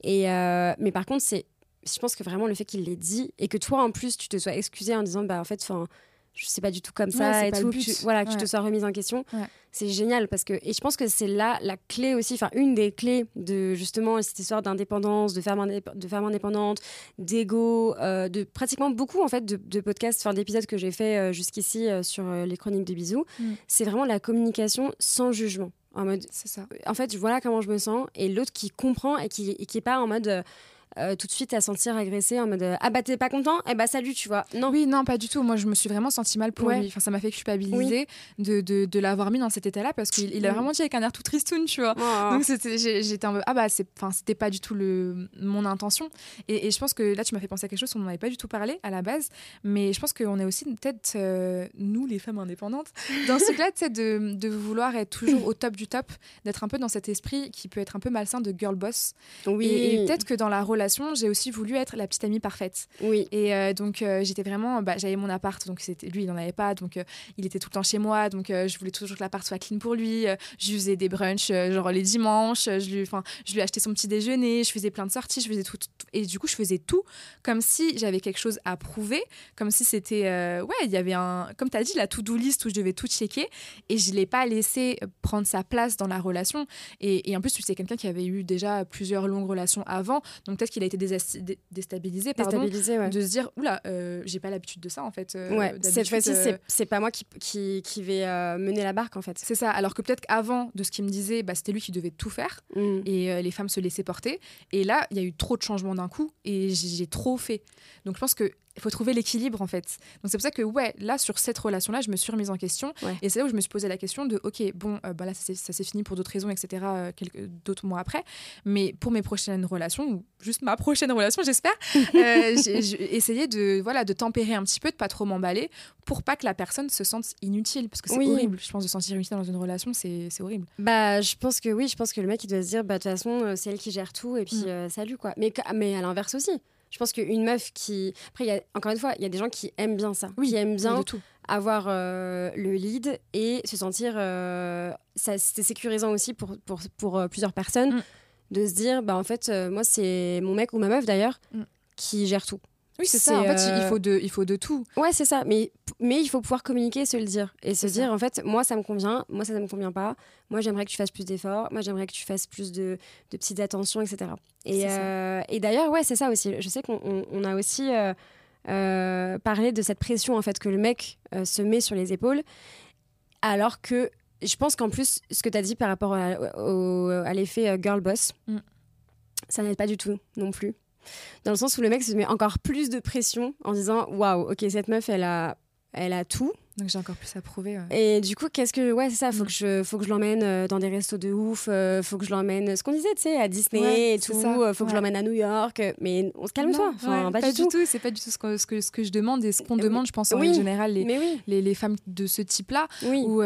Et, euh, mais par contre, c'est, je pense que vraiment le fait qu'il l'ait dit et que toi, en plus, tu te sois excusé en disant, bah en fait, enfin je sais pas du tout comme ça et tout, que tu, voilà, que tu te sois remise en question. C'est génial parce que, et je pense que c'est là la clé aussi, enfin, une des clés de justement cette histoire d'indépendance, de femme, de femme indépendante, d'ego, euh, de pratiquement beaucoup en fait de, podcasts, enfin d'épisodes que j'ai fait euh, jusqu'ici euh, sur les chroniques de bisous. Mm. C'est vraiment la communication sans jugement. En mode, c'est ça. En fait, voilà comment je me sens et l'autre qui comprend et qui, et qui est pas en mode euh, tout de suite à sentir agressé en mode euh, ah bah t'es pas content? Eh bah salut tu vois. Non. Oui non pas du tout. Moi je me suis vraiment senti mal pour lui. Enfin ça m'a fait culpabiliser de, de, de l'avoir mis dans cet état là parce qu'il il a vraiment dit avec un air tout tristoun tu vois. Oh. donc c'était j'étais un ah bah c'est enfin c'était pas du tout le mon intention. Et, et, je pense que là tu m'as fait penser à quelque chose on n'en avait pas du tout parlé à la base. Mais je pense qu'on est aussi peut-être euh, nous les femmes indépendantes dans ce cas de, de vouloir être toujours au top du top d'être un peu dans cet esprit qui peut être un peu malsain de girl boss. Oui. Et peut-être que dans la relation j'ai aussi voulu être la petite amie parfaite. Oui. Et euh, donc, euh, j'étais vraiment. Bah, J'avais mon appart, donc c'était lui, il n'en avait pas. Donc, euh, il était tout le temps chez moi. Donc, je voulais toujours que l'appart soit clean pour lui. je lui faisais des brunchs, genre les dimanches. Je lui, je lui achetais son petit déjeuner. Je faisais plein de sorties. Je faisais tout, Et du coup, je faisais tout comme si j'avais quelque chose à prouver. Comme si c'était. ouais, il y avait un. Comme tu as dit, la to-do list où je devais tout checker. Et je l'ai pas laissé prendre sa place dans la relation. Et, et en plus, c'est quelqu'un qui avait eu déjà plusieurs longues relations avant. Donc, peut-être qu'il a été déstabilisé, pardon, déstabilisé de se dire oula, euh, j'ai pas l'habitude de ça en fait. Euh, ouais, cette fois-ci, euh, c'est pas moi qui, qui, qui vais mener la barque en fait. C'est ça, alors que peut-être qu'avant de ce qu'il me disait, bah, c'était lui qui devait tout faire mm. et les femmes se laissaient porter. Et là, il y a eu trop de changements d'un coup et j'ai trop fait. Donc je pense que il faut trouver l'équilibre en fait. Donc c'est pour ça que ouais, là sur cette relation-là, je me suis remise en question et c'est là où je me suis posé la question de ok bon euh, bah là ça s'est fini pour d'autres raisons etc. Euh, quelques d'autres mois après, mais pour mes prochaines relations ou juste ma prochaine relation j'espère, euh, j'ai essayé de voilà de tempérer un petit peu, de pas trop m'emballer pour pas que la personne se sente inutile parce que c'est horrible. Je pense de se sentir inutile dans une relation c'est horrible. Bah je pense que oui, je pense que le mec il doit se dire bah de toute façon c'est elle qui gère tout et puis mm. salut quoi. Mais mais à l'inverse aussi je pense qu'une meuf qui. Après, y a, encore une fois, il y a des gens qui aiment bien ça. Oui, qui aiment bien tout. avoir euh, le lead et se sentir. Euh, c'est sécurisant aussi pour, pour, pour euh, plusieurs personnes mm. de se dire bah, en fait, moi, c'est mon mec ou ma meuf d'ailleurs mm. qui gère tout. Oui, c'est ça. En fait, il faut de, il faut de tout. Ouais, c'est ça. Mais, mais il faut pouvoir communiquer et se le dire. Et se dire, en fait, moi, ça me convient. Moi, ça ne me convient pas. Moi, j'aimerais que tu fasses plus d'efforts. Moi, j'aimerais que tu fasses plus de, de petites attentions, etc. Et, euh, et d'ailleurs, ouais, c'est ça aussi. Je sais qu'on on, a aussi euh, euh, parlé de cette pression, en fait, que le mec se met sur les épaules. Alors que je pense qu'en plus, ce que tu as dit par rapport à, à l'effet girl boss, mm. ça n'aide pas du tout non plus dans le sens où le mec se met encore plus de pression en disant waouh, ok, cette meuf, elle a, elle a tout. Donc j'ai encore plus à prouver. Et du coup, qu'est-ce que. Ouais, c'est ça, faut, mm. que je, faut que je l'emmène euh, dans des restos de ouf, euh, faut que je l'emmène. Ce qu'on disait, tu sais, à Disney et tout, euh, faut que je l'emmène à New York. Mais on se calme-toi. Enfin, pas, du tout. C'est pas du tout ce que, ce que, ce que je demande et ce qu'on demande, je pense, en général, les, les, les, femmes de ce type-là. Où,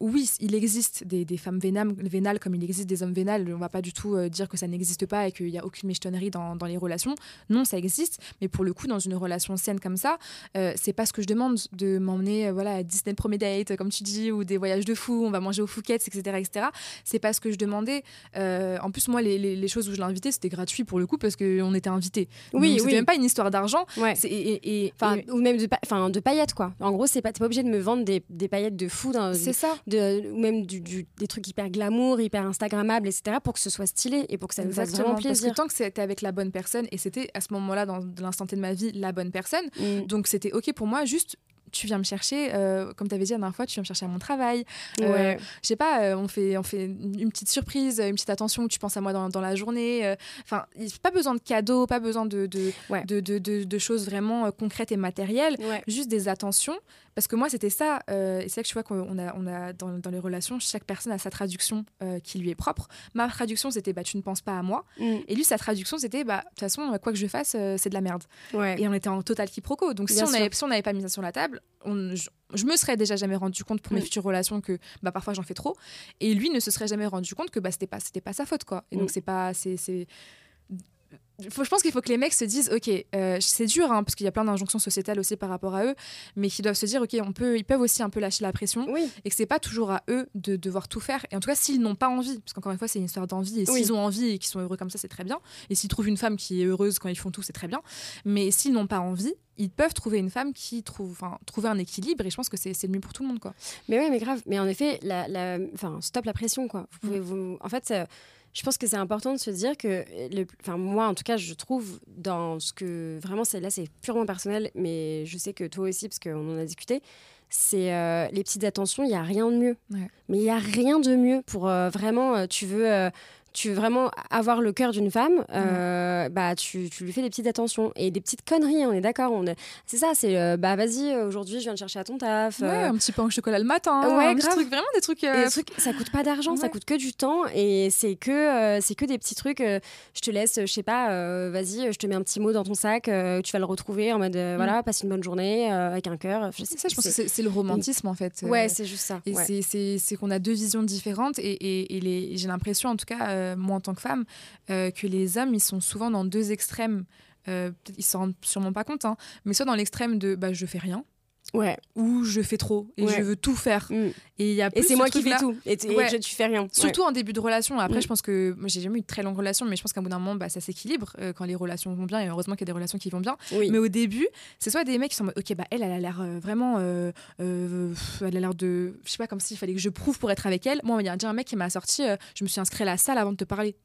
oui, il existe des, des femmes vénales, vénales comme il existe des hommes vénales. On va pas du tout dire que ça n'existe pas et qu'il y a aucune méchetonnerie dans, dans les relations. Non, ça existe. Mais pour le coup, dans une relation saine comme ça, c'est pas ce que je demande de m'emmener voilà, Disney Premier Date, comme tu dis, ou des voyages de fou, on va manger au Phuket, etc. etc. C'est pas ce que je demandais. en plus, moi, les, les, choses où je l'invitais, c'était gratuit pour le coup parce qu'on était invités. Oui, C'était même pas une histoire d'argent. Ouais. Et, et, ou même de, de paillettes, quoi. En gros, c'est pas, pas obligé de me vendre des, des paillettes de fou. C'est ça. De, ou même du, des trucs hyper glamour, hyper Instagrammables, etc. pour que ce soit stylé et pour que ça nous fasse vraiment plaisir. Parce que tant que c'était avec la bonne personne, et c'était à ce moment-là, dans l'instant T de ma vie, la bonne personne, mm. donc c'était OK pour moi, juste tu viens me chercher, euh, comme tu avais dit la dernière fois, tu viens me chercher à mon travail. Euh, ouais. Je sais pas, euh, on, fait, on fait une petite surprise, une petite attention, tu penses à moi dans, dans la journée. Enfin, pas besoin de cadeaux, pas besoin de, de, de, de, de, choses vraiment concrètes et matérielles, juste des attentions. Parce que moi, c'était ça. et c'est là que je vois qu'on a, on a dans, dans, les relations, chaque personne a sa traduction qui lui est propre. Ma traduction, c'était bah, tu ne penses pas à moi. Mm. Et lui, sa traduction, c'était bah, de toute façon, quoi que je fasse, c'est de la merde. Et on était en total quiproquo. Donc, si on, avait, si on n'avait pas mis ça sur la table, je, me serais déjà jamais rendu compte pour mes mm. futures relations que bah, parfois j'en fais trop. Et lui ne se serait jamais rendu compte que bah, c'était pas, pas sa faute. quoi. Et donc, mm. c'est pas. c'est je pense qu'il faut que les mecs se disent, ok, euh, c'est dur, hein, parce qu'il y a plein d'injonctions sociétales aussi par rapport à eux, mais qu'ils doivent se dire, ok, on peut, ils peuvent aussi un peu lâcher la pression, et que c'est pas toujours à eux de devoir tout faire. Et en tout cas, s'ils n'ont pas envie, parce qu'encore une fois, c'est une histoire d'envie, et s'ils ont envie et qu'ils sont heureux comme ça, c'est très bien. Et s'ils trouvent une femme qui est heureuse quand ils font tout, c'est très bien. Mais s'ils n'ont pas envie, ils peuvent trouver une femme qui trouve, enfin, trouver un équilibre, et je pense que c'est le mieux pour tout le monde, quoi. Mais oui, mais grave. Mais en effet, la, la... Enfin, stop la pression, quoi. Vous pouvez, vous... En fait, je pense que c'est important de se dire que, le, enfin moi en tout cas, je trouve dans ce que vraiment c'est là, c'est purement personnel, mais je sais que toi aussi parce qu'on en a discuté. C'est euh, les petites attentions, il y a rien de mieux. Mais il y a rien de mieux pour euh, vraiment, euh, tu veux tu veux vraiment avoir le cœur d'une femme, euh, bah tu, tu, lui fais des petites attentions et des petites conneries, on est d'accord. On C'est ça, c'est euh, bah vas-y, aujourd'hui je viens te chercher à ton taf. Ouais, euh. un petit pain au chocolat le matin. Ouais, un truc, vraiment des trucs, des trucs. Ça coûte pas d'argent, ça coûte que du temps et c'est que c'est que des petits trucs. je te laisse, je sais pas, vas-y, je te mets un petit mot dans ton sac, tu vas le retrouver en mode mm. voilà, passe une bonne journée avec un cœur. C'est ça, je pense que c'est le romantisme en fait. Ouais, c'est juste ça. Et c'est qu'on a deux visions différentes et, et, et j'ai l'impression en tout cas euh, moi en tant que femme, euh, que les hommes, ils sont souvent dans deux extrêmes. Euh, ils s'en rendent sûrement pas compte, hein, mais soit dans l'extrême de bah, je fais rien, Ouais. Ou je fais trop et je veux tout faire. Mm. Et, y a et c'est moi qui fais tout. Et, je, tu fais rien. Surtout en début de relation. Après, mm. je pense que moi, j'ai jamais eu de très longue relation, mais je pense qu'à un bout d'un moment, bah, ça s'équilibre quand les relations vont bien. Et heureusement qu'il y a des relations qui vont bien. Mais au début, c'est soit des mecs qui sont en mode, ok, bah elle, elle a l'air vraiment, elle a l'air de, je sais pas, comme s'il fallait que je prouve pour être avec elle. Moi, il y a un mec qui m'a sorti, je me suis inscrit à la salle avant de te parler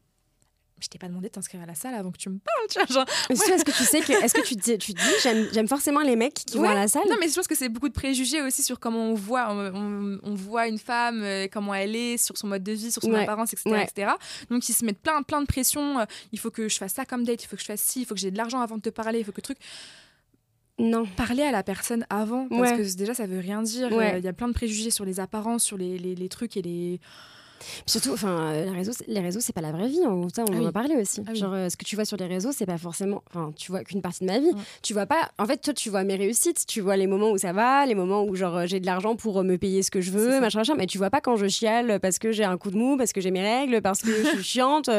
je t'ai pas demandé de t'inscrire à la salle avant que tu me parles, tu vois. Genre, Est-ce que tu sais que, est-ce que tu, te, tu dis, j'aime forcément les mecs qui vont à la salle Non, mais je pense que c'est beaucoup de préjugés aussi sur comment on voit, on, voit une femme, euh, comment elle est, sur son mode de vie, sur son apparence, etc., etc. Donc ils se mettent plein, plein de pression. Euh, il faut que je fasse ça comme date, il faut que je fasse ci, il faut que j'ai de l'argent avant de te parler, il faut que truc. Non. Parler à la personne avant, parce que déjà ça veut rien dire. Euh, il y a plein de préjugés sur les apparences, sur les, les, les trucs et les surtout, enfin, les réseaux, les réseaux, c'est pas la vraie vie. Hein. on ah en a parlé aussi. Ah Genre, euh, ce que tu vois sur les réseaux, c'est pas forcément. Enfin, tu vois qu'une partie de ma vie. Tu vois pas. En fait, toi, tu vois mes réussites. Tu vois les moments où ça va, les moments où genre j'ai de l'argent pour euh, me payer ce que je veux, machin, machin. Mais tu vois pas quand je chiale parce que j'ai un coup de mou, parce que j'ai mes règles, parce que je suis chiante,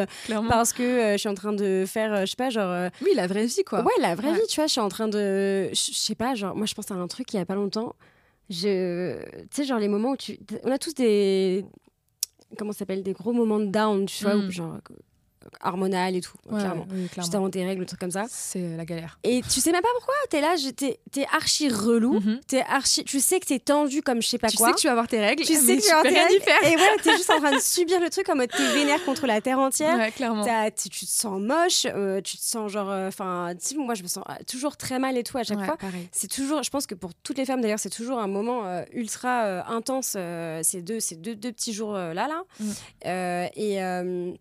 parce que euh, je suis en train de faire, je sais pas, genre. Oui, la vraie vie, quoi. Ouais, la vraie vie. Tu vois, je suis en train de, je sais pas, genre, moi, je pense à un truc il y a pas longtemps. Je, tu sais, genre les moments où tu, on a tous des comment ça s'appelle des gros moments de down tu vois mm. genre hormonal et tout, clairement. Juste avant tes règles, un truc comme ça. C'est euh, la galère. Et tu sais même pas pourquoi. T'es là, t'es es archi relou. Es archi, tu sais que t'es tendu comme je sais pas quoi. Tu sais que tu vas avoir tes règles. Tu sais que tu vas avoir tes règles. Et ouais, t'es juste en train de subir le truc en mode t'es vénère contre la terre entière. Ouais, clairement. Tu te sens moche, euh, tu te sens genre. Euh, enfin, moi je me sens toujours très mal et tout à chaque fois. C'est toujours, je pense que pour toutes les femmes d'ailleurs, c'est toujours un moment ultra intense ces deux, ces deux, deux petits jours là, là. Mm. et.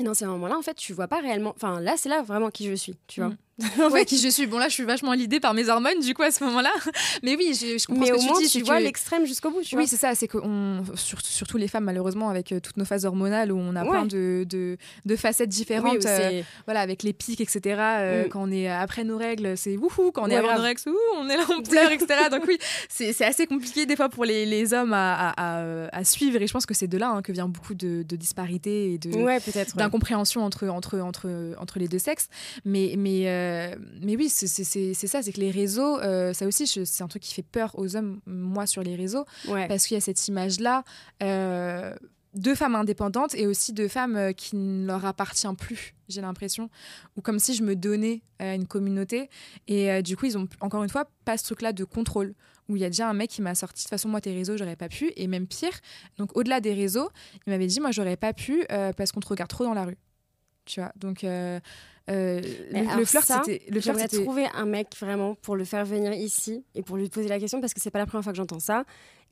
Et dans ces moments-là, en fait, tu vois pas réellement. Enfin, là, c'est là vraiment qui je suis, tu vois. Mm. ouais, qui je suis. Bon, là, je suis vachement l'idée par mes hormones, du coup, à ce moment-là. Mais oui, je, je comprends Mais ce que tu dis. Tu vois l'extrême jusqu'au bout, tu Oui, c'est ça. C'est que, on, surtout les femmes, malheureusement, avec euh, toutes nos phases hormonales, où on a plein de, de, de, facettes différentes. Euh, voilà, avec les pics, etc. Euh, mm. Quand on est après nos règles, c'est wouhou. Quand on est avant nos règles, ouh, on est là, on pleure, etc. Donc, oui, c'est assez compliqué, des fois, pour les, les hommes à, à, à, suivre. Et je pense que c'est de là hein, que vient beaucoup de, de disparités et de d'incompréhension entre, entre, entre, entre les deux sexes. Mais, mais, mais oui, c'est ça, c'est que les réseaux, ça aussi, c'est un truc qui fait peur aux hommes, moi, sur les réseaux, parce qu'il y a cette image-là de femmes indépendantes et aussi de femmes qui ne leur appartient plus, j'ai l'impression, ou comme si je me donnais à une communauté. Et du coup, ils ont encore une fois pas ce truc-là de contrôle où il y a déjà un mec qui m'a sorti de toute façon moi tes réseaux j'aurais pas pu et même pire donc au-delà des réseaux il m'avait dit moi j'aurais pas pu euh, parce qu'on te regarde trop dans la rue tu vois donc euh, euh, le, flirt c'était le flirt trouver un mec vraiment pour le faire venir ici et pour lui poser la question parce que c'est pas la première fois que j'entends ça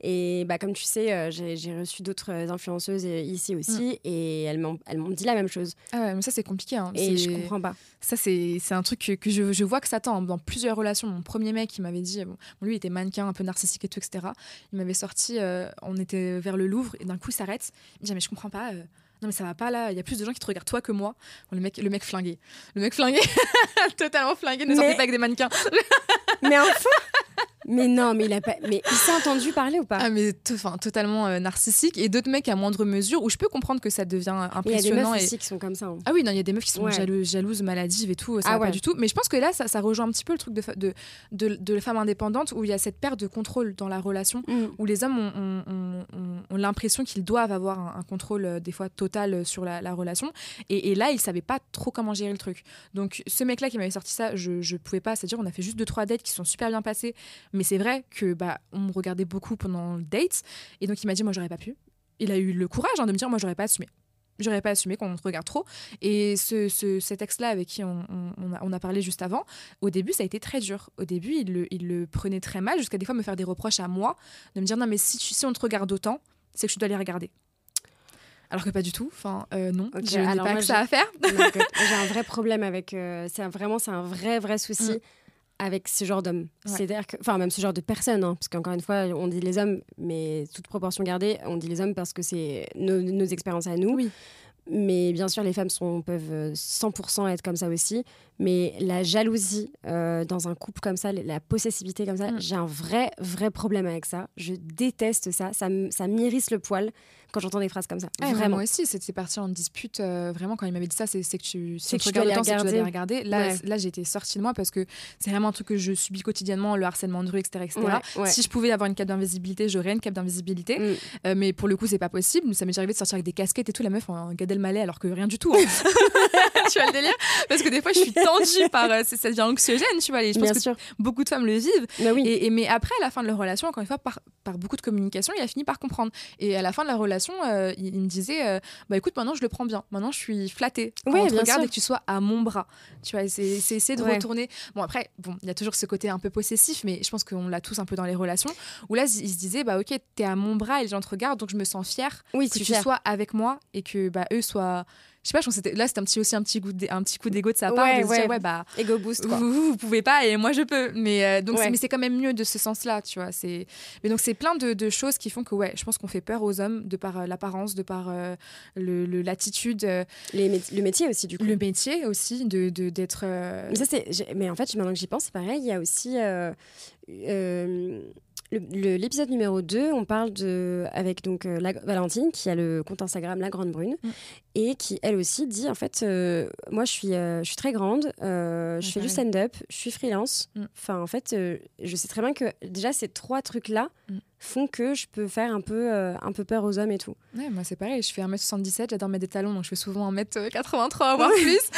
et bah, comme tu sais, euh, j'ai reçu d'autres influenceuses euh, ici aussi mm. et elles m'ont dit la même chose. Ah ouais, mais ça, c'est compliqué. Hein. Et je comprends pas. Ça, c'est un truc que, que je, je, vois que ça tend dans plusieurs relations. Mon premier mec, il m'avait dit, bon, lui, il était mannequin, un peu narcissique et tout, etc. Il m'avait sorti, euh, on était vers le Louvre et d'un coup, il s'arrête. Il me dit, mais je comprends pas. Non mais ça va pas là, il y a plus de gens qui te regardent toi que moi. le mec, le mec flingué, le mec flingué, totalement flingué, ne sortait pas avec des mannequins. mais enfin, mais non, mais il a pas. Mais il s'est entendu parler ou pas? Ah, mais enfin, totalement euh, narcissique. Et d'autres mecs à moindre mesure où je peux comprendre que ça devient impressionnant. Il y a des meufs et... aussi qui sont comme ça. Hein. Ah oui, non, il y a des meufs qui sont jalouses, maladives et tout. Ça ah va pas du tout. Mais je pense que là, ça, ça, rejoint un petit peu le truc de, de, de, de femme indépendante où il y a cette perte de contrôle dans la relation, mm. où les hommes ont, ont, l'impression qu'ils doivent avoir un, contrôle euh, des fois total euh, sur la, relation. Et, là, ils savaient pas trop comment gérer le truc. Donc, ce mec-là qui m'avait sorti ça, je, je pouvais pas. C'est-à-dire, on a fait juste deux trois dates qui sont super bien passées. Mais c'est vrai que bah, on me regardait beaucoup pendant le date. Et donc, il m'a dit, moi, j'aurais pas pu. Il a eu le courage hein, de me dire, moi, j'aurais pas assumé. J'aurais pas assumé qu'on te regarde trop. Et ce, ce cet ex-là avec qui on, on, a, parlé juste avant, au début, ça a été très dur. Au début, il le, il le prenait très mal, jusqu'à des fois me faire des reproches à moi, de me dire, non, mais si, si on te regarde autant, c'est que tu dois les regarder. Alors que pas du tout. Enfin, euh, non, je n'ai pas que ça à faire. j'ai un vrai problème avec. Euh, c'est vraiment, c'est un vrai, vrai souci. Mm avec ce genre d'hommes. C'est-à-dire que, enfin, même ce genre de personnes, hein, parce qu'encore une fois, on dit les hommes, mais toute proportion gardée, on dit les hommes parce que c'est nos, nos, expériences à nous. Oui. Mais bien sûr, les femmes sont, peuvent 100% être comme ça aussi. Mais la jalousie euh, dans un couple comme ça, la possessivité comme ça, mm. j'ai un vrai, vrai problème avec ça. Je déteste ça. Ça, ça m'irrisse le poil quand j'entends des phrases comme ça. vraiment. Moi aussi, c'était parti en dispute. Euh, vraiment, quand il m'avait dit ça, c'est que tu, si tu regardes le temps, tu regarder. Là, là j'ai été sortie de moi parce que c'est vraiment un truc que je subis quotidiennement, le harcèlement de rue, etc. etc. Si je pouvais avoir une cape d'invisibilité, j'aurais une cape d'invisibilité. Mm. Euh, mais pour le coup, c'est pas possible. Ça m'est arrivé de sortir avec des casquettes et tout. La meuf en Gad Elmaleh, alors que rien du tout. Hein. tu vois le délire? Parce que des fois, je suis tendue par. Euh, ça devient anxiogène, tu vois. Et je pense que beaucoup de femmes le vivent. Mais, oui. et, mais après, à la fin de leur relation, encore une fois, par, par beaucoup de communication, il a fini par comprendre. Et à la fin de la relation, euh, il, me disait euh, bah écoute maintenant je le prends bien. Maintenant je suis flattée. Quand on te regarde et que tu sois à mon bras. Tu vois c'est essayer de retourner. Bon après bon il y a toujours ce côté un peu possessif mais je pense qu'on l'a tous un peu dans les relations où là il se disait bah ok t'es à mon bras et les gens te regardent donc je me sens fière oui, que tu sois avec moi et que bah eux soient je sais pas, je pense que là c'était un petit aussi un petit goût un petit coup d'ego de sa part ouais, de ouais. ouais bah ego boost quoi. Vous, vous, pouvez pas et moi je peux mais euh, donc mais c'est quand même mieux de ce sens là tu vois mais donc c'est plein de, de, choses qui font que ouais je pense qu'on fait peur aux hommes de par euh, l'apparence de par euh, le l'attitude le métier aussi du coup le métier aussi de d'être mais ça c'est mais en fait maintenant que j'y pense c'est pareil il y a aussi l'épisode numéro 2, on parle de, avec donc euh, la, Valentine, qui a le compte Instagram La Grande Brune, mm. et qui, elle aussi, dit en fait, euh, moi, je suis, euh, je suis très grande, je fais du stand-up, je suis freelance. Mm. Enfin, en fait, je sais très bien que déjà, ces trois trucs-là, mm font que je peux faire un peu, euh, un peu peur aux hommes et tout. Ouais, moi c'est pareil, je fais 1m77, j'adore mettre des talons, donc je fais souvent 1m83 voire plus.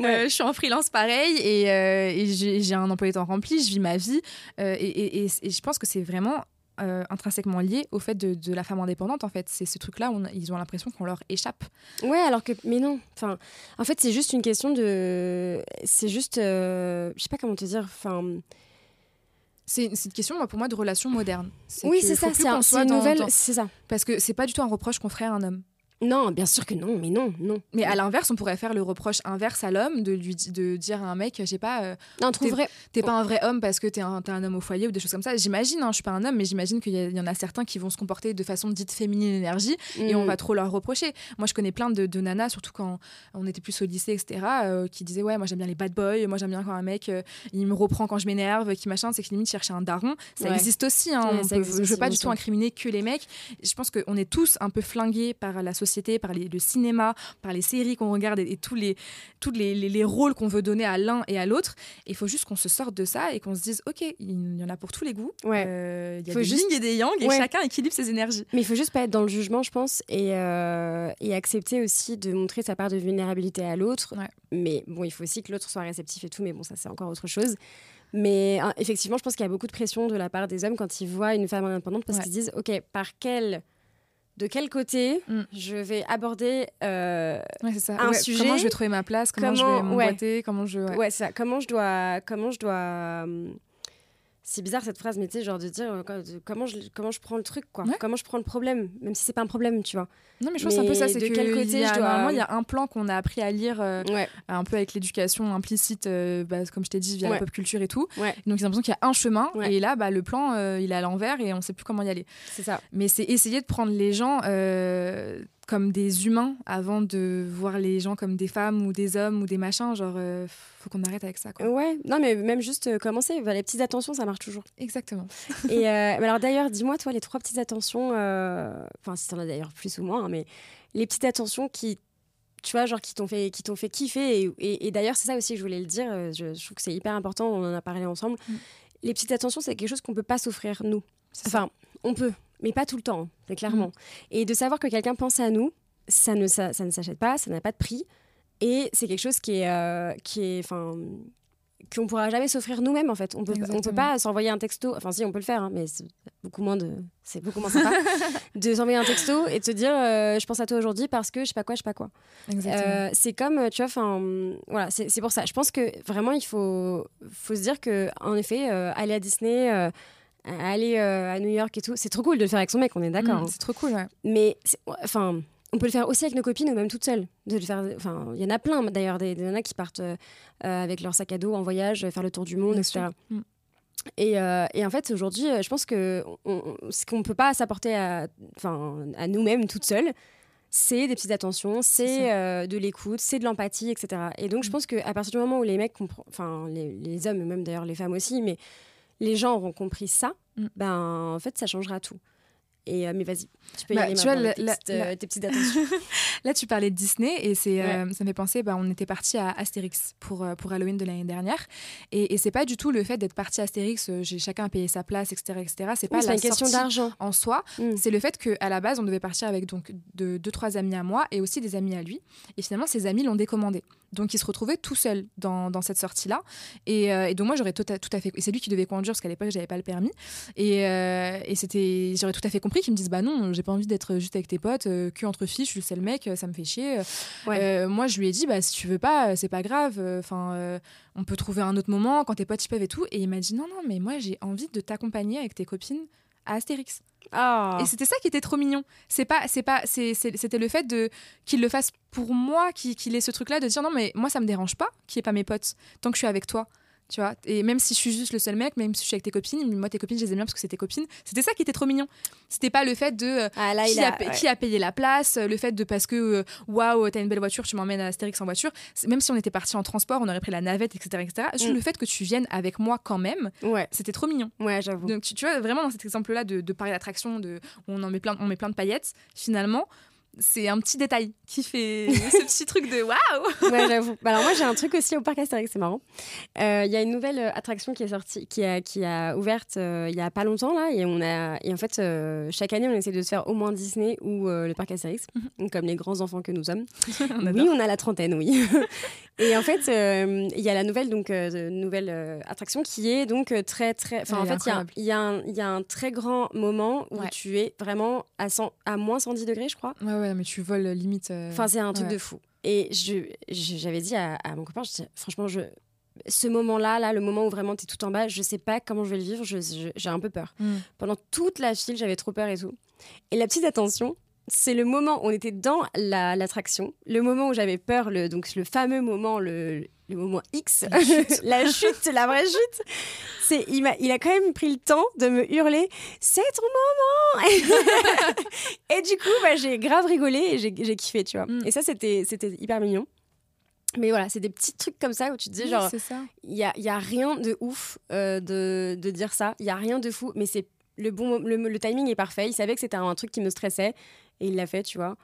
Euh, je suis en freelance pareil et, euh, et j'ai un emploi temps rempli, je vis ma vie et, et, et, je pense que c'est vraiment intrinsèquement lié au fait de, de, la femme indépendante en fait c'est ce truc là où ils ont l'impression qu'on leur échappe ouais alors que mais non enfin en fait c'est juste une question de c'est juste je sais pas comment te dire enfin c'est une question pour moi de relation moderne. Oui, c'est ça, c'est une nouvelle, c'est ça. Parce que c'est pas du tout un reproche qu'on ferait à un homme. Non, bien sûr que non, mais non, non. Mais à l'inverse, on pourrait faire le reproche inverse à l'homme de lui de dire à un mec, je sais pas, euh, non, t'es pas un vrai homme parce que t'es un, es un homme au foyer ou des choses comme ça. J'imagine, hein, je suis pas un homme, mais j'imagine qu'il y, en a certains qui vont se comporter de façon dite féminine énergie et on mm. va trop leur reprocher. Moi, je connais plein de, de nanas, surtout quand on était plus au lycée, etc., euh, qui disaient ouais, moi j'aime bien les bad boys, moi j'aime bien quand un mec euh, il me reprend quand je m'énerve, qui machin, c'est que limite chercher un daron. Ça existe aussi. Hein, je veux pas du tout incriminer que les mecs. Je pense qu'on est tous un peu flingués par la société société, par les, le cinéma, par les séries qu'on regarde et, tous, les, tous les, les, rôles qu'on veut donner à l'un et à l'autre. Il faut juste qu'on se sorte de ça et qu'on se dise, OK, il y en a pour tous les goûts. Ouais. Euh, il y a des juste... et des yang et chacun équilibre ses énergies. Mais il faut juste pas être dans le jugement, je pense, et, euh, et accepter aussi de montrer sa part de vulnérabilité à l'autre. Mais bon, il faut aussi que l'autre soit réceptif et tout, mais bon, ça c'est encore autre chose. Mais hein, effectivement, je pense qu'il y a beaucoup de pression de la part des hommes quand ils voient une femme indépendante parce qu'ils disent, OK, par quel de quel côté mm. je vais aborder euh, un sujet comment je vais trouver ma place comment, je vais m'emboîter comment je ouais, ça. Comment je dois comment je dois hum, c'est bizarre cette phrase, mais tu sais, genre de dire euh, comment, je, comment je prends le truc, quoi. Comment je prends le problème, même si c'est pas un problème, tu vois. Non, mais je pense un peu ça, c'est de quel côté je dois. Normalement, il y a un plan qu'on a appris à lire, euh, un peu avec l'éducation implicite, euh, bah, comme je t'ai dit, via la pop culture et tout. Donc, j'ai l'impression qu'il y a un chemin, et là, bah, le plan, il est à l'envers et on sait plus comment y aller. C'est ça. Mais c'est essayer de prendre les gens comme des humains avant de voir les gens comme des femmes ou des hommes ou des machins. Genre, euh, faut qu'on arrête avec ça. Quoi. Ouais, non, mais même juste euh, commencer. les petites attentions, ça marche toujours. Exactement. Et euh, alors d'ailleurs, dis-moi, toi, les trois petites attentions, enfin, si t'en as d'ailleurs plus ou moins, hein, mais les petites attentions qui tu vois, genre qui t'ont fait, qui t'ont fait kiffer. Et, d'ailleurs, c'est ça aussi que je voulais le dire. Je, trouve que c'est hyper important. On en a parlé ensemble. Mm. Les petites attentions, c'est quelque chose qu'on peut pas s'offrir nous. Enfin, on peut, mais pas tout le temps, c'est clairement. Mm. Et de savoir que quelqu'un pense à nous, ça ne, ça, ne s'achète pas, ça n'a pas de prix. Et c'est quelque chose qui est, euh, qui est, enfin, qu'on pourra jamais s'offrir nous-mêmes en fait. On peut, on peut pas s'envoyer un texto. Enfin, si on peut le faire, hein, mais c'est beaucoup moins de, c'est beaucoup moins sympa de s'envoyer un texto et de se dire, euh, je pense à toi aujourd'hui parce que je sais pas quoi, je sais pas quoi. Euh, c'est comme, tu vois, enfin, voilà, c'est pour ça. Je pense que vraiment, il faut, faut se dire que, en effet, aller à Disney aller euh, à New York et tout. C'est trop cool de le faire avec son mec, on est d'accord. Mm, hein. C'est trop cool, ouais. Mais enfin, on peut le faire aussi avec nos copines ou même toute seule. De le faire. Enfin, il y en a plein d'ailleurs des, nanas qui partent euh, avec leur sac à dos en voyage, faire le tour du monde, etc. Mm. Et, euh, et, en fait, aujourd'hui, je pense que ce qu'on ne peut pas s'apporter à, à nous-mêmes toutes seules, c'est des petites attentions, c'est de l'écoute, c'est de l'empathie, etc. Et donc, je mm. pense qu'à partir du moment où les mecs, enfin, les, les hommes, même d'ailleurs les femmes aussi, mais les gens auront compris ça, mm. ben en fait ça changera tout. Et, euh, mais vas-y, tu peux y bah, aller tu vois, tes, petites, euh, tes, petites, attentions. Là, tu parlais de Disney et c'est, euh, ça me fait penser, bah, on était parti à Astérix pour, pour Halloween de l'année dernière. Et, et c'est pas du tout le fait d'être parti à Astérix, j'ai chacun payé sa place, etc. etc. C'est pas la une question d'argent en soi. Mm. C'est le fait qu'à la base, on devait partir avec donc deux, deux, trois amis à moi et aussi des amis à lui. Et finalement, ses amis l'ont décommandé. Donc il se retrouvait tout seul dans, dans cette sortie-là. Et, et, donc moi, j'aurais tout, à, tout à fait... Et c'est lui qui devait conduire, parce qu'à l'époque, j'avais pas le permis. Et, et c'était... J'aurais tout à fait compris qu'ils me disent, bah non, j'ai pas envie d'être juste avec tes potes, euh, que entre filles, je suis le seul mec, ça me fait chier. Euh, moi, je lui ai dit, bah si tu veux pas, c'est pas grave. Enfin, on peut trouver un autre moment quand tes potes y peuvent et tout. Et il m'a dit, non, non, mais moi, j'ai envie de t'accompagner avec tes copines à Astérix. Ah. Et c'était ça qui était trop mignon. C'est pas, c'est pas, c'était le fait de qu'il le fasse pour moi, qu'il ait ce truc-là de dire non mais moi ça me dérange pas qu'il ait pas mes potes tant que je suis avec toi tu vois. Et même si je suis juste le seul mec même si je suis avec tes copines moi tes copines je les aime bien parce que c'est tes copines. C'était ça qui était trop mignon. C'était pas le fait de euh, ah, qui, a, qui, a, payé la place le fait de parce que euh, waouh t'as une belle voiture tu m'emmènes à Astérix en voiture. Même si on était parti en transport on aurait pris la navette etc etc mm. le fait que tu viennes avec moi quand même ouais. c'était trop mignon. Ouais j'avoue. Donc tu, tu, vois vraiment dans cet exemple là de, de parler d'attraction de on en met plein on met plein de paillettes finalement c'est un petit détail qui fait ce petit truc de waouh Ouais, j'avoue. Bah alors moi j'ai un truc aussi au parc Astérix, c'est marrant. Euh, il y a une nouvelle euh, attraction qui est sortie, qui a, qui a ouverte euh, il y a pas longtemps là, et on a et en fait chaque année on essaie de se faire au moins Disney ou le parc Astérix, mhm. comme les grands enfants que nous sommes. oui, on a la trentaine, oui. et en fait il y a la nouvelle donc nouvelle attraction qui est donc très très. Enfin en fait il y a, y, y a, un très grand moment où tu es vraiment à 100, à moins 110 degrés je crois. Ouais ouais mais tu voles limite. Euh, enfin, c'est un truc de fou. Et j'avais dit à, mon copain, je franchement, je, ce moment-là, là, le moment où vraiment tu es tout en bas, je sais pas comment je vais le vivre, j'ai un peu peur. Mm. Pendant toute la file, j'avais trop peur et tout. Et la petite attention, c'est le moment où on était dans l'attraction, le moment où j'avais peur, le, donc le fameux moment, le, le moment X, la chute, la, vraie chute. C'est, il, a, il a quand même pris le temps de me hurler C'est ton moment Et du coup, bah, j'ai grave rigolé et j'ai, kiffé, tu vois. Mm. Et ça, c'était, c'était hyper mignon. Mais voilà, c'est des petits trucs comme ça où tu te dis, genre, il n'y a, y a rien de ouf euh, de, de dire ça, il n'y a rien de fou, mais c'est le, bon, le, le timing est parfait. Il savait que c'était un truc qui me stressait et il l'a fait, tu vois.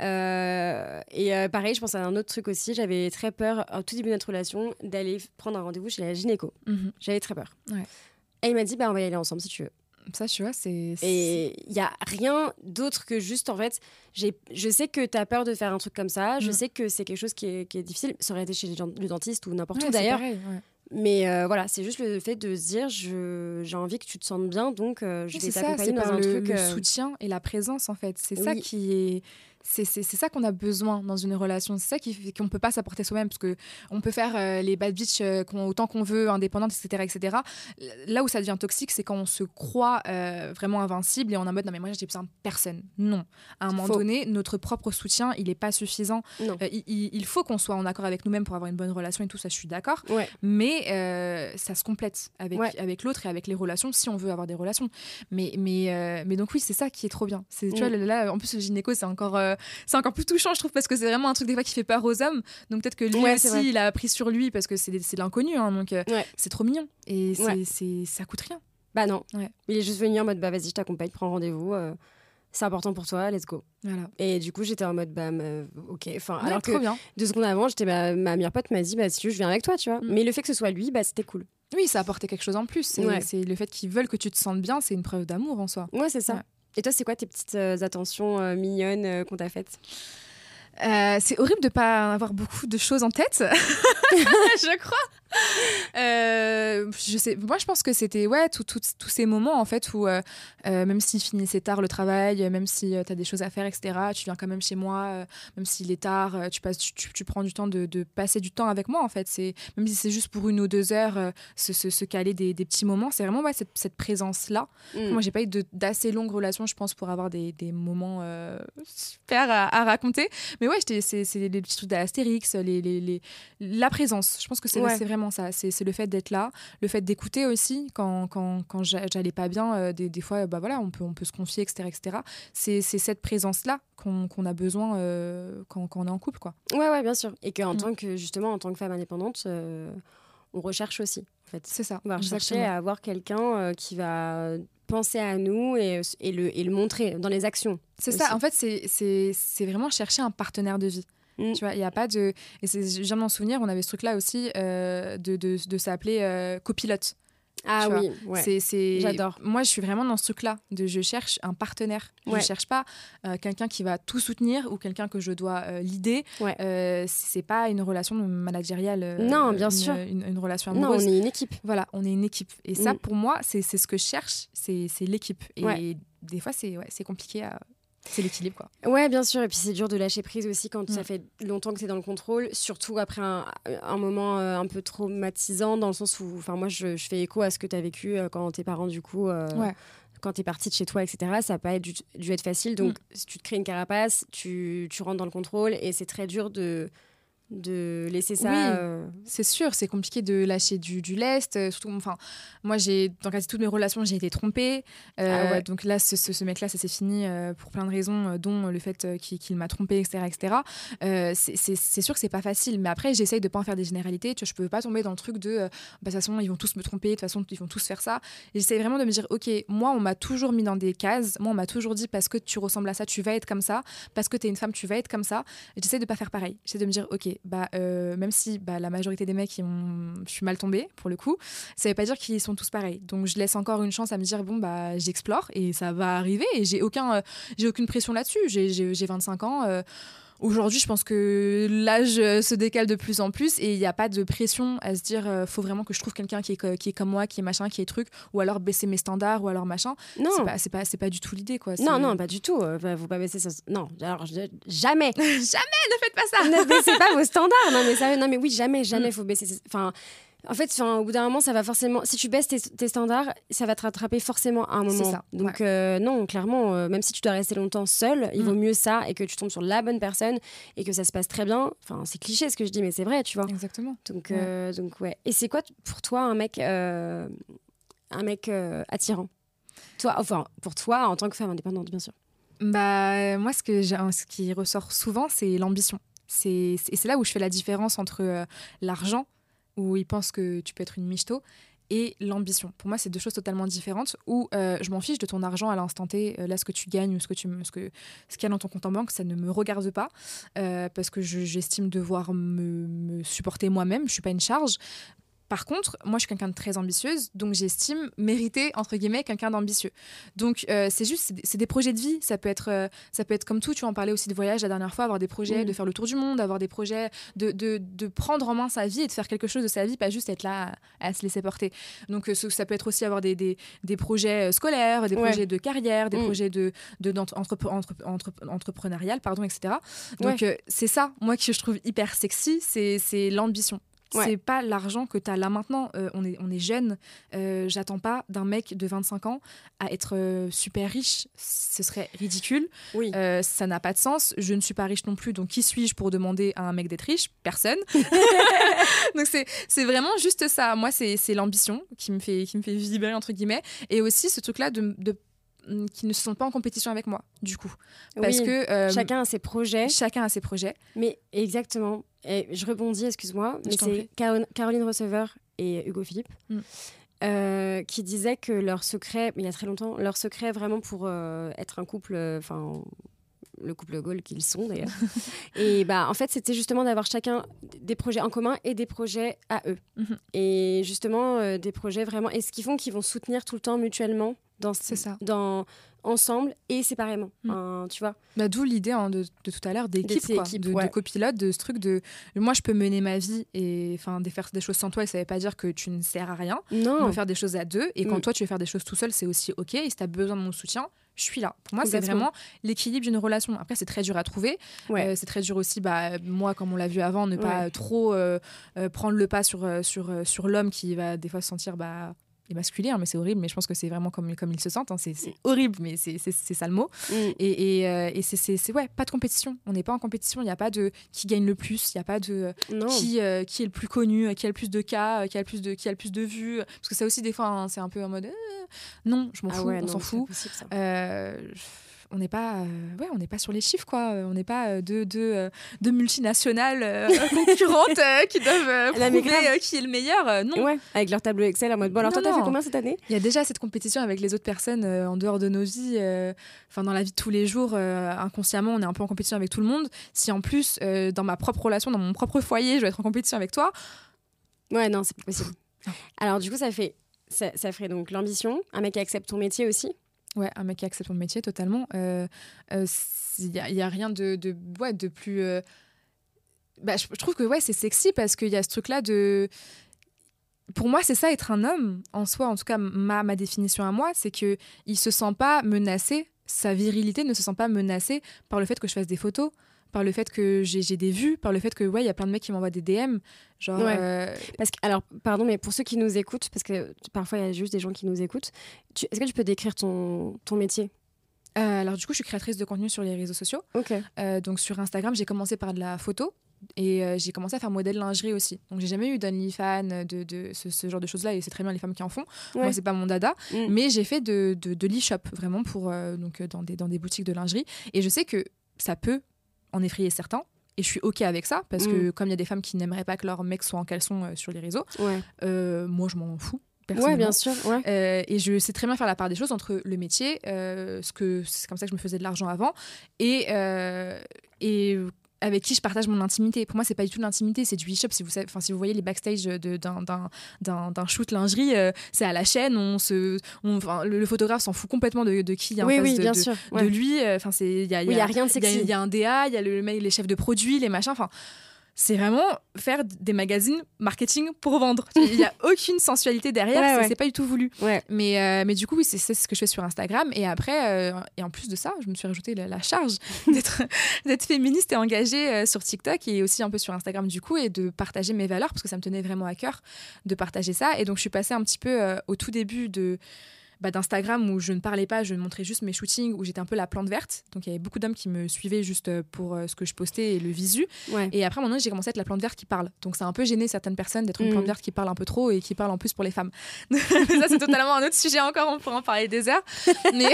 Et pareil, je pense à un autre truc aussi. J'avais très peur, au tout début de notre relation, d'aller prendre un rendez-vous chez la gynéco. Mhm. J'avais très peur. Et il m'a dit, bah, on va y aller ensemble si tu veux. Ça, tu vois, c'est. Et il n'y a rien d'autre que juste, en fait, je sais que tu as peur de faire un truc comme ça, je mm. sais que c'est quelque chose qui est, qui est, difficile. Ça aurait été chez le dentiste ou n'importe où d'ailleurs. Mais euh, voilà, c'est juste le fait de se dire j'ai envie que tu te sentes bien, donc euh, je vais t'accompagner dans un le, truc. Le euh, soutien et la présence, en fait. C'est ça qui est c'est ça qu'on a besoin dans une relation. C'est ça qu'on ne peut pas s'apporter soi-même parce que on peut faire euh, les bad bitch euh, autant qu'on veut, indépendantes, etc., etc. Là où ça devient toxique, c'est quand on se croit euh, vraiment invincible et on est en mode non mais moi j'ai besoin de personne. Non. À un moment donné, notre propre soutien, il n'est pas suffisant. Il, faut qu'on soit en accord avec nous-mêmes pour avoir une bonne relation et tout ça, je suis d'accord. Mais ça se complète avec, avec l'autre et avec les relations si on veut avoir des relations. Mais, mais, mais donc oui, c'est ça qui est trop bien. Tu vois, mm. là, en plus, le gynéco, c'est encore c'est encore plus touchant, je trouve, parce que c'est vraiment un truc des fois qui fait peur aux hommes. Donc peut-être que lui aussi, il a appris sur lui parce que c'est l'inconnu. Hein, donc euh, c'est trop mignon. Et c'est ça coûte rien. Bah non. Il est juste venu en mode bah vas-y, je t'accompagne, prends rendez-vous. Euh, c'est important pour toi, let's go. Voilà. Et du coup, j'étais en mode, bah, ok. Enfin, alors que bien. deux secondes avant, j'étais, bah, ma meilleure pote m'a dit, bah, si tu veux, je viens avec toi, tu vois. Mm. Mais le fait que ce soit lui, bah, c'était cool. Oui, ça apportait quelque chose en plus. C'est le fait qu'ils veulent que tu te sentes bien, c'est une preuve d'amour en soi. Ouais, c'est ça. Et toi, c'est quoi tes petites euh, attentions euh, mignonnes euh, qu'on t'a faites? C'est horrible de pas avoir beaucoup de choses en tête, je crois. Euh, je sais, moi je pense que c'était ouais tous ces moments en fait où euh, euh, même s'il finissait tard le travail, même si tu as des choses à faire etc, tu viens quand même chez moi, même s'il est tard, tu passes, tu, prends du temps de, passer du temps avec moi en fait. C'est même si c'est juste pour une ou deux heures, se, se, caler des, des, petits moments, c'est vraiment ouais, cette, cette présence là. Mm. Moi j'ai pas eu d'assez longues relations je pense pour avoir des, des moments super à, raconter, mais ouais c'est les petits trucs d'Astérix, les, les, les, la présence. Je pense que c'est vraiment ça. C'est le fait d'être là, le fait d'écouter aussi quand, quand, quand j'allais pas bien. Euh, des, des, fois, bah voilà, on peut, on peut se confier, etc. etc. C'est cette présence-là qu'on a besoin euh, quand, quand, on est en couple. Quoi. Ouais, ouais, bien sûr. Et qu'en mm. tant que, justement, en tant que femme indépendante, euh, on recherche aussi. En fait. C'est ça. On va rechercher à avoir quelqu'un qui va penser à nous et, et, le, et le montrer dans les actions. C'est ça. En fait, c'est vraiment chercher un partenaire de vie. Mm. Tu vois, il n'y a pas de. Et je viens de m'en souvenir, on avait ce truc-là aussi euh, de, de, de s'appeler euh, copilote. Ah oui, ouais. c'est, j'adore. Moi, je suis vraiment dans ce truc-là de je cherche un partenaire. Je ne cherche pas euh, quelqu'un qui va tout soutenir ou quelqu'un que je dois euh, l'idée. Ouais. c'est pas une relation managériale. non, bien sûr. Une, relation amoureuse. Non, on est une équipe. Voilà, on est une équipe. Et ça, mm. pour moi, c'est, ce que je cherche, c'est, l'équipe. Et des fois, c'est, c'est compliqué à c'est l'équilibre, quoi. Ouais, bien sûr. Et puis c'est dur de lâcher prise aussi quand ça mm. fait longtemps que tu es dans le contrôle, surtout après un, moment euh, un peu traumatisant, dans le sens où, enfin, moi, je, fais écho à ce que tu as vécu euh, quand tes parents, du coup. Euh, quand tu es partie de chez toi, etc., ça n'a pas dû, être facile. Donc, mm. si tu te crées une carapace, tu, tu rentres dans le contrôle et c'est très dur de, de laisser ça. Oui, euh, c'est sûr, c'est compliqué de lâcher du, du lest. Euh, surtout, enfin, moi, j'ai dans quasi toutes mes relations, j'ai été trompée. Euh, ah donc là, ce, ce, mec-là, ça s'est fini pour plein de raisons, dont le fait qu'il m'a trompée, etc., etc. c'est sûr que c'est pas facile, mais après, j'essaye de pas en faire des généralités. Tu vois, je peux pas tomber dans le truc de, bah, de toute façon, ils vont tous me tromper, de toute façon, ils vont tous faire ça. J'essaye vraiment de me dire, ok, moi, on m'a toujours mis dans des cases. Moi, on m'a toujours dit parce que tu ressembles à ça, tu vas être comme ça. Parce que tu es une femme, tu vas être comme ça. J'essaie de pas faire pareil. J'essaie de me dire, ok, bah, euh, même si bah, la majorité des mecs, ont... je suis mal tombée pour le coup, ça veut pas dire qu'ils sont tous pareils. Donc je laisse encore une chance à me dire, bon, bah, j'explore et ça va arriver et j'ai aucun, euh, j'ai aucune pression là-dessus. J'ai 25 ans. Euh, Aujourd'hui, je pense que l'âge euh, se décale de plus en plus et il n'y a pas de pression à se dire euh, faut vraiment que je trouve quelqu'un qui est, qui est comme moi, qui est machin, qui est truc, ou alors baisser mes standards, ou alors machin. Non. C'est pas, pas, pas, du tout l'idée, quoi. Non, non, pas du tout. Euh, vous pas baisser ça. Non, alors jamais. jamais, ne faites pas ça. ne baissez pas vos standards. Non, mais, ça, non, mais oui, jamais, jamais, il mm. faut baisser. Enfin. En fait, au bout d'un moment, ça va forcément. Si tu baisses tes, standards, ça va te rattraper forcément à un moment. Ça, Donc, euh, non, clairement, euh, même si tu dois rester longtemps seul, il vaut mm. mieux ça et que tu tombes sur la bonne personne et que ça se passe très bien. Enfin, c'est cliché ce que je dis, mais c'est vrai, tu vois. Exactement. Donc, euh, donc ouais. Et c'est quoi pour toi un mec, un mec attirant? Toi, enfin, pour toi, en tant que femme indépendante, bien sûr. Bah, moi, ce, que ce qui ressort souvent, c'est l'ambition. Et c'est là où je fais la différence entre l'argent où ils pensent que tu peux être une michto et l'ambition. Pour moi, c'est deux choses totalement différentes où euh, je m'en fiche de ton argent à l'instant T, euh, là, ce que tu gagnes ou ce que ce qu'il y a dans ton compte en banque, ça ne me regarde pas euh, parce que j'estime devoir me, supporter moi-même. Je suis pas une charge. Par contre, moi, je suis quelqu'un de très ambitieuse, donc j'estime mériter, entre guillemets, quelqu'un d'ambitieux. Donc, euh, c'est juste, c'est des, projets de vie. Ça peut, être, euh, ça peut être comme tout. Tu en parlais aussi de voyage la dernière fois, avoir des projets, de faire le tour du monde, avoir des projets, de, de, de, prendre en main sa vie et de faire quelque chose de sa vie, pas juste être là à, se laisser porter. Donc, euh, ça peut être aussi avoir des, des, des projets scolaires, des projets de carrière, des mm. projets de, de, entrepreneurial, pardon, etc. Donc, c'est ça, moi, que je trouve hyper sexy, c'est l'ambition. C'est pas l'argent que tu as là maintenant. Euh, on, est, on est jeune. Euh, j'attends pas d'un mec de 25 ans à être euh, super riche. Ce serait ridicule. Oui. ça n'a pas de sens. Je ne suis pas riche non plus. Donc, qui suis-je pour demander à un mec d'être riche? Personne. donc, c'est vraiment juste ça. Moi, c'est l'ambition qui, me fait, qui me fait vibrer, entre guillemets. Et aussi ce truc-là de, de mm, qui ne se sentent pas en compétition avec moi, du coup. Parce que chacun a ses projets. Chacun a ses projets. Mais exactement. Et je rebondis, excuse-moi, mais c'est Caroline Receveur et Hugo Philippe. Mm. Euh, qui disaient que leur secret, mais il y a très longtemps, leur secret vraiment pour euh, être un couple, enfin le couple Gaulle qu'ils sont d'ailleurs. et bah en fait c'était justement d'avoir chacun des projets en commun et des projets à eux. Mhm. Et justement euh, des projets vraiment et ce qu'ils font qu'ils vont soutenir tout le temps mutuellement dans ça. dans ensemble et séparément. Mm. tu vois bah, D'où l'idée hein, de, de, tout à l'heure d'équipe, de, de, copilote, de ce truc de moi je peux mener ma vie et enfin de faire des choses sans toi et ça veut pas dire que tu ne sers à rien. Non. On peut faire des choses à deux et quand mm. toi tu veux faire des choses tout seul c'est aussi ok et si tu as besoin de mon soutien je suis là. Pour moi, c'est vraiment l'équilibre d'une relation. Après, c'est très dur à trouver. Euh, c'est très dur aussi, bah, moi, comme on l'a vu avant, ne pas trop euh, euh, prendre le pas sur, sur, sur l'homme qui va des fois se sentir bah, masculin, mais c'est horrible, mais je pense que c'est vraiment comme, comme ils se sentent. Hein. C'est mm. horrible, mais c'est ça le mot. Mm. Et, et, euh, et c'est ouais, pas de compétition. On n'est pas en compétition. Il n'y a pas de qui gagne le plus. Il n'y a pas de qui, euh, qui est le plus connu, qui a le plus de cas, qui a le plus de, qui a le plus de vues. Parce que ça aussi, des fois, hein, c'est un peu en mode euh, non, je m'en ah fous, on s'en fout on n'est pas, euh, ouais, on n'est pas sur les chiffres, quoi. On n'est pas euh, deux, deux, deux multinationales euh, concurrentes qui doivent prouver qui est le meilleur. non. Ouais, avec leur tableau Excel en mode bon, alors toi, t'as fait combien cette année? Il y a déjà cette compétition avec les autres personnes en dehors de nos vies, enfin dans la vie de tous les jours, inconsciemment, on est un peu en compétition avec tout le monde. Si en plus, dans ma propre relation, dans mon propre foyer, je dois être en compétition avec toi. Ouais, non, c'est pas possible. Alors, du coup, ça fait. Ça, ça ferait donc l'ambition, un mec qui accepte ton métier aussi? Ouais, un mec qui accepte son métier totalement. Il euh, euh, n'y a, rien de, de, plus. Euh, bah, je, trouve que ouais, c'est sexy parce qu'il y a ce truc-là de. Pour moi, c'est ça être un homme en soi. En tout cas, ma, ma définition à moi, c'est qu'il ne se sent pas menacé. Sa virilité ne se sent pas menacée par le fait que je fasse des photos, par le fait que j'ai des vues, par le fait que ouais, il y a plein de mecs qui m'envoient des DM. Genre, euh, parce que, alors, pardon, mais pour ceux qui nous écoutent, parce que parfois il y a juste des gens qui nous écoutent, est-ce que tu peux décrire ton, ton métier? Euh, Alors, du coup, je suis créatrice de contenu sur les réseaux sociaux. Ok. Euh, donc, sur Instagram, j'ai commencé par de la photo. Et j'ai commencé à faire modèle lingerie aussi. Donc j'ai jamais eu d'OnlyFans, de, de ce, genre de choses-là, et c'est très bien les femmes qui en font. Moi, c'est pas mon dada. Mm. Mais j'ai fait de, de, de l'e-shop, vraiment, pour, donc, dans, des, dans des boutiques de lingerie. Et je sais que ça peut en effrayer certains. Et je suis OK avec ça, parce que mm. comme il y a des femmes qui n'aimeraient pas que leur mec soit en caleçon euh, sur les réseaux, euh, moi je m'en fous. Ouais, bien sûr. Euh, et je sais très bien faire la part des choses entre le métier, ce que c'est comme ça que je me faisais de l'argent avant, et, et avec qui je partage mon intimité. Pour moi, c'est pas du tout de l'intimité, c'est du e-shop. Si vous, enfin, si vous voyez les backstage d'un shoot lingerie, euh, c'est à la chaîne. On se, on, le, photographe s'en fout complètement de, de qui en oui, face oui, de, bien sûr, de lui. Euh, enfin, c'est il y a, y a, rien de sexy. Il y, a un DA, il y a le, les chefs de produits, les machins. Enfin c'est vraiment faire des magazines marketing pour vendre. Il n'y a aucune sensualité derrière, c'est pas du tout voulu. Mais, euh, mais du coup, oui, c'est ce que je fais sur Instagram. Et après, euh, et en plus de ça, je me suis rajouté la, charge d'être féministe et engagée euh, sur TikTok et aussi un peu sur Instagram du coup et de partager mes valeurs parce que ça me tenait vraiment à cœur de partager ça. Et donc, je suis passée un petit peu au tout début de bah, d'Instagram où je ne parlais pas, je montrais juste mes shootings, où j'étais un peu la plante verte. Donc il y avait beaucoup d'hommes qui me suivaient juste euh, pour euh, ce que je postais et le visu. Et après, moment j'ai commencé à être la plante verte qui parle. Donc c'est un peu gêné certaines personnes d'être une plante mm. verte qui parle un peu trop et qui parle en plus pour les femmes. ça, c'est totalement un autre sujet encore, on pourra en parler des heures. Mais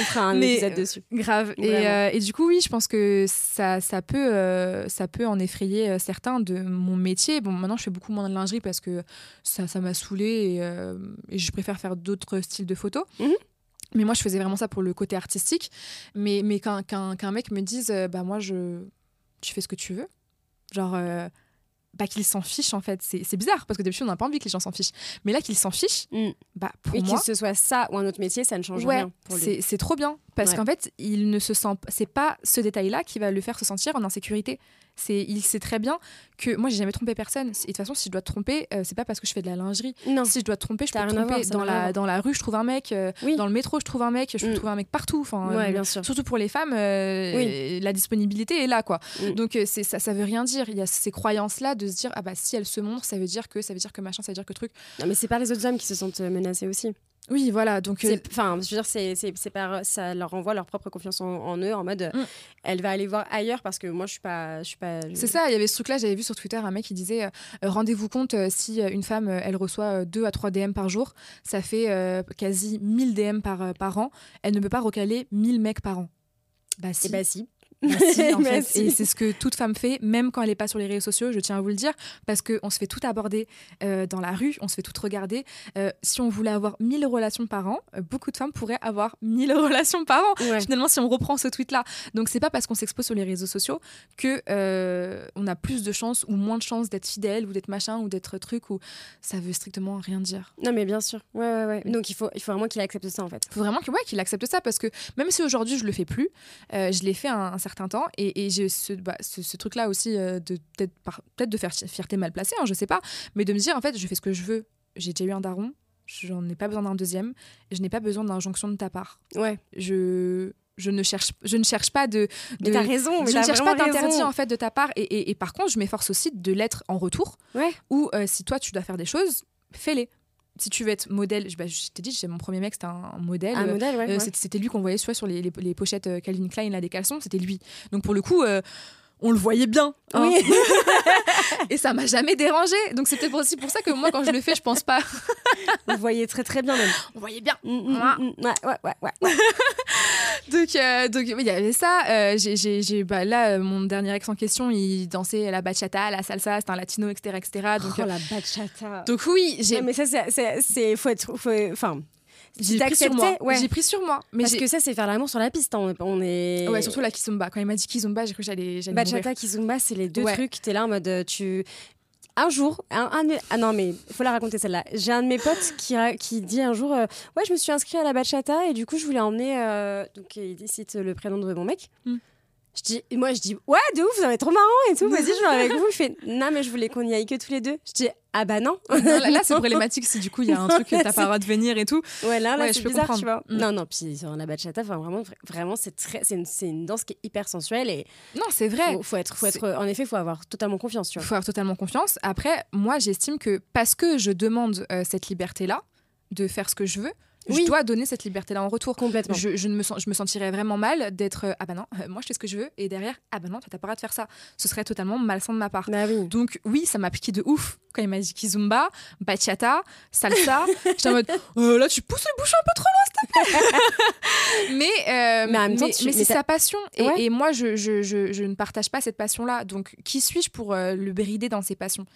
on fera un épisode dessus. Grave. Et, du coup, oui, je pense que ça, ça, peut, ça peut en effrayer certains de mon métier. Bon, maintenant, je fais beaucoup moins de lingerie parce que ça m'a saoulé et, je préfère faire d'autres styles de photos. Mhm. Mais moi, je faisais vraiment ça pour le côté artistique. Mais, mais qu'un mec me dise, euh, bah moi, je, tu fais ce que tu veux. Genre, euh, bah, qu'il s'en fiche, en fait. C'est bizarre, parce que d'habitude, on n'a pas envie que les gens s'en fichent. Mais là, qu'il s'en fiche, mm. bah, pour Et moi... que ce soit ça ou un autre métier, ça ne change rien pour lui. C'est trop bien. Parce qu'en fait, il ne se sent... C'est pas ce détail-là qui va le faire se sentir en insécurité c'est il sait très bien que moi j'ai jamais trompé personne. Et de toute façon si je dois te tromper euh, c'est pas parce que je fais de la lingerie. Non. si je dois te tromper je peux te tromper dans la dans la rue je trouve un mec euh, dans le métro je trouve un mec je peux mm. trouver un mec partout. Enfin ouais, bien sûr. surtout pour les femmes euh, la disponibilité est là quoi. Mm. donc c'est ça ça veut rien dire. Il y a ces croyances là de se dire ah bah si elle se montre ça veut dire que ça veut dire que machin ça veut dire que truc. Non mais c'est pas les autres hommes qui se sentent menacés aussi oui, voilà. Donc, euh, enfin, je veux dire, c'est, c'est, par, ça leur renvoie leur propre confiance en, eux, en mode, mm. elle va aller voir ailleurs parce que moi, je suis pas, je suis pas. C'est ça. Il y avait ce truc-là. J'avais vu sur Twitter un mec qui disait, euh, rendez-vous compte euh, si une femme, elle reçoit 2 à 3 DM par jour, ça fait quasi 1000 DM par par an. Elle ne peut pas recaler 1000 mecs par an. Bah si. Et bah si. Merci, en fait. Et c'est ce que toute femme fait, même quand elle n'est pas sur les réseaux sociaux, je tiens à vous le dire, parce qu'on se fait tout aborder euh, dans la rue, on se fait tout regarder. Euh, si on voulait avoir 1000 relations par an, euh, beaucoup de femmes pourraient avoir 1000 relations par an, finalement, si on reprend ce tweet-là. Donc, c'est pas parce qu'on s'expose sur les réseaux sociaux que on a plus de chances ou moins de chances d'être fidèle ou d'être machin ou d'être truc, ou ça veut strictement rien dire. Non, mais bien sûr. Ouais, ouais, ouais. Donc, il faut, il faut vraiment qu'il accepte ça, en fait. Il faut vraiment qu'il ouais, accepte ça, parce que même si aujourd'hui je le fais plus, je l'ai fait un, un certain temps. Et, j'ai ce, bah, ce, truc-là aussi euh, de peut-être peut de faire fierté mal placée, hein, je sais pas, mais de me dire en fait, je fais ce que je veux. J'ai déjà eu un daron, j'en ai pas besoin d'un deuxième, je n'ai pas besoin d'injonction de ta part. Ouais. Je je ne cherche je ne cherche pas de, de mais raison mais je ne cherche pas d'interdit en fait de ta part et, et, par contre je m'efforce aussi de l'être en retour ouais. ou euh, si toi tu dois faire des choses fais-les si tu veux être modèle, je, bah, je t'ai dit, j'ai mon premier mec, c'était un, modèle. Un modèle, ouais, euh, C'était lui qu'on voyait soit sur les, les, pochettes euh, Calvin Klein, là, des caleçons, c'était lui. Donc pour le coup, euh, on le voyait bien. Hein. Oui. et ça m'a jamais dérangé. Donc c'était aussi pour ça que moi, quand je le fais, je pense pas. on le voyait très très bien même. On voyait bien. Mm, mm, mm, ouais, ouais, ouais, ouais. Donc, euh, donc il y avait ça. Euh, j'ai, bah, là, euh, mon dernier ex en question, il dansait la bachata, la salsa, c'était un latino, etc. etc. donc, oh, la bachata. Donc oui, j'ai. mais ça, c'est, c'est, faut être, enfin, j'ai pris sur moi. Ouais. J'ai pris sur moi. Mais Parce que ça, c'est faire l'amour sur la piste. Hein. On, est. Ouais, surtout la kizomba. Quand il m'a dit kizomba, j'ai cru que j'allais. Bachata, kizomba, c'est les deux trucs. T'es là en mode tu. Un jour, un, ah non mais faut la raconter celle-là. J'ai un de mes potes qui, qui dit un jour, euh, ouais je me suis inscrit à la bachata et du coup je voulais emmener, euh, donc il cite le prénom de mon mec. Hmm. Je dis, moi je dis, ouais, de ouf, ça va être trop marrant et tout, vas-y, je vais avec vous. Il fait, non, mais je voulais qu'on y aille que tous les deux. Je dis, ah bah non. là, c'est problématique si du coup il y a un truc que t'as pas le droit de venir et tout. Ouais, là, là c'est bizarre, tu vois. Mm. Non, non, puis sur la bachata, vraiment, vraiment c'est très, c'est une, une, danse qui est hyper sensuelle et. Non, c'est vrai. Faut, faut être, faut être, en effet, faut avoir totalement confiance, tu vois. Faut avoir totalement confiance. Après, moi, j'estime que parce que je demande euh, cette liberté-là, de faire ce que je veux, je dois donner cette liberté-là en retour. Complètement. Je, je, ne me, sens, je me sentirais vraiment mal d'être euh, ah bah non, euh, moi je fais ce que je veux et derrière ah bah non, tu n'as pas le droit de faire ça. Ce serait totalement malsain de ma part. Bah oui. Donc oui, ça m'a piqué de ouf quand il m'a dit kizumba, bachata, salsa. J'étais en mode euh, là tu pousses le bouchon un peu trop loin, s'il te plaît. mais mais, mais, c'est sa passion et, et moi je, je, je, ne partage pas cette passion-là. Donc qui suis-je pour le brider dans ses passions?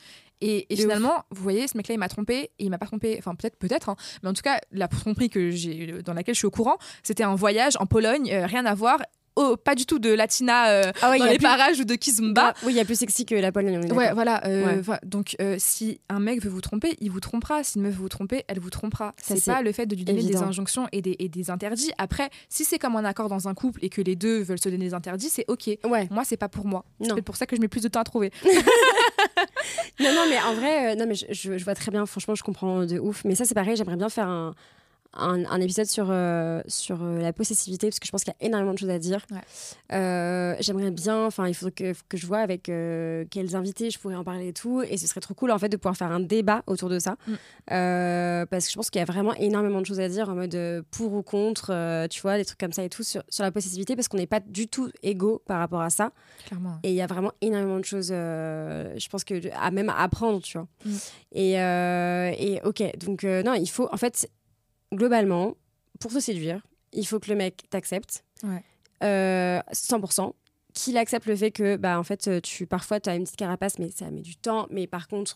Et, finalement, vous voyez, ce mec-là, il m'a trompé et il m'a pas trompé. Enfin, peut-être, peut-être, hein. mais en tout cas, la tromperie que j'ai, dans laquelle je suis au courant, c'était un voyage en Pologne, euh, rien à voir. Oh, pas du tout de latina euh, ah dans les parages ou de kizumba. Ah, oui, il y a plus sexy que la Pologne. ouais, voilà. Euh, donc, si un mec veut vous tromper, il vous trompera. Si une meuf veut vous tromper, elle vous trompera. C'est pas le fait de lui donner des injonctions et des, et des, interdits. Après, si c'est comme un accord dans un couple et que les deux veulent se donner des interdits, c'est ok. Ouais. Moi, c'est pas pour moi. C'est pour ça que je mets plus de temps à trouver. non, non, mais en vrai, euh, non, mais je, je, vois très bien, franchement, je comprends de ouf. Mais ça, c'est pareil, j'aimerais bien faire un, un, épisode sur, euh, sur euh, la possessivité, parce que je pense qu'il y a énormément de choses à dire. Euh, j'aimerais bien, enfin, il faut que, que je vois avec quels invités je pourrais en parler et tout. Et ce serait trop cool, en fait, de pouvoir faire un débat autour de ça. Mm. parce que je pense qu'il y a vraiment énormément de choses à dire en mode pour ou contre, tu vois, des trucs comme ça et tout, sur, sur la possessivité, parce qu'on n'est pas du tout égaux par rapport à ça. Clairement. Et il y a vraiment énormément de choses, je pense, que, à même à apprendre, tu vois. Mm. Et, et ok, donc non, il faut, en fait, globalement, pour te séduire, il faut que le mec t'accepte. Ouais. 100%. Euh, qu'il accepte le fait que, bah, en fait, tu, parfois, tu as une petite carapace, mais ça met du temps. Mais par contre,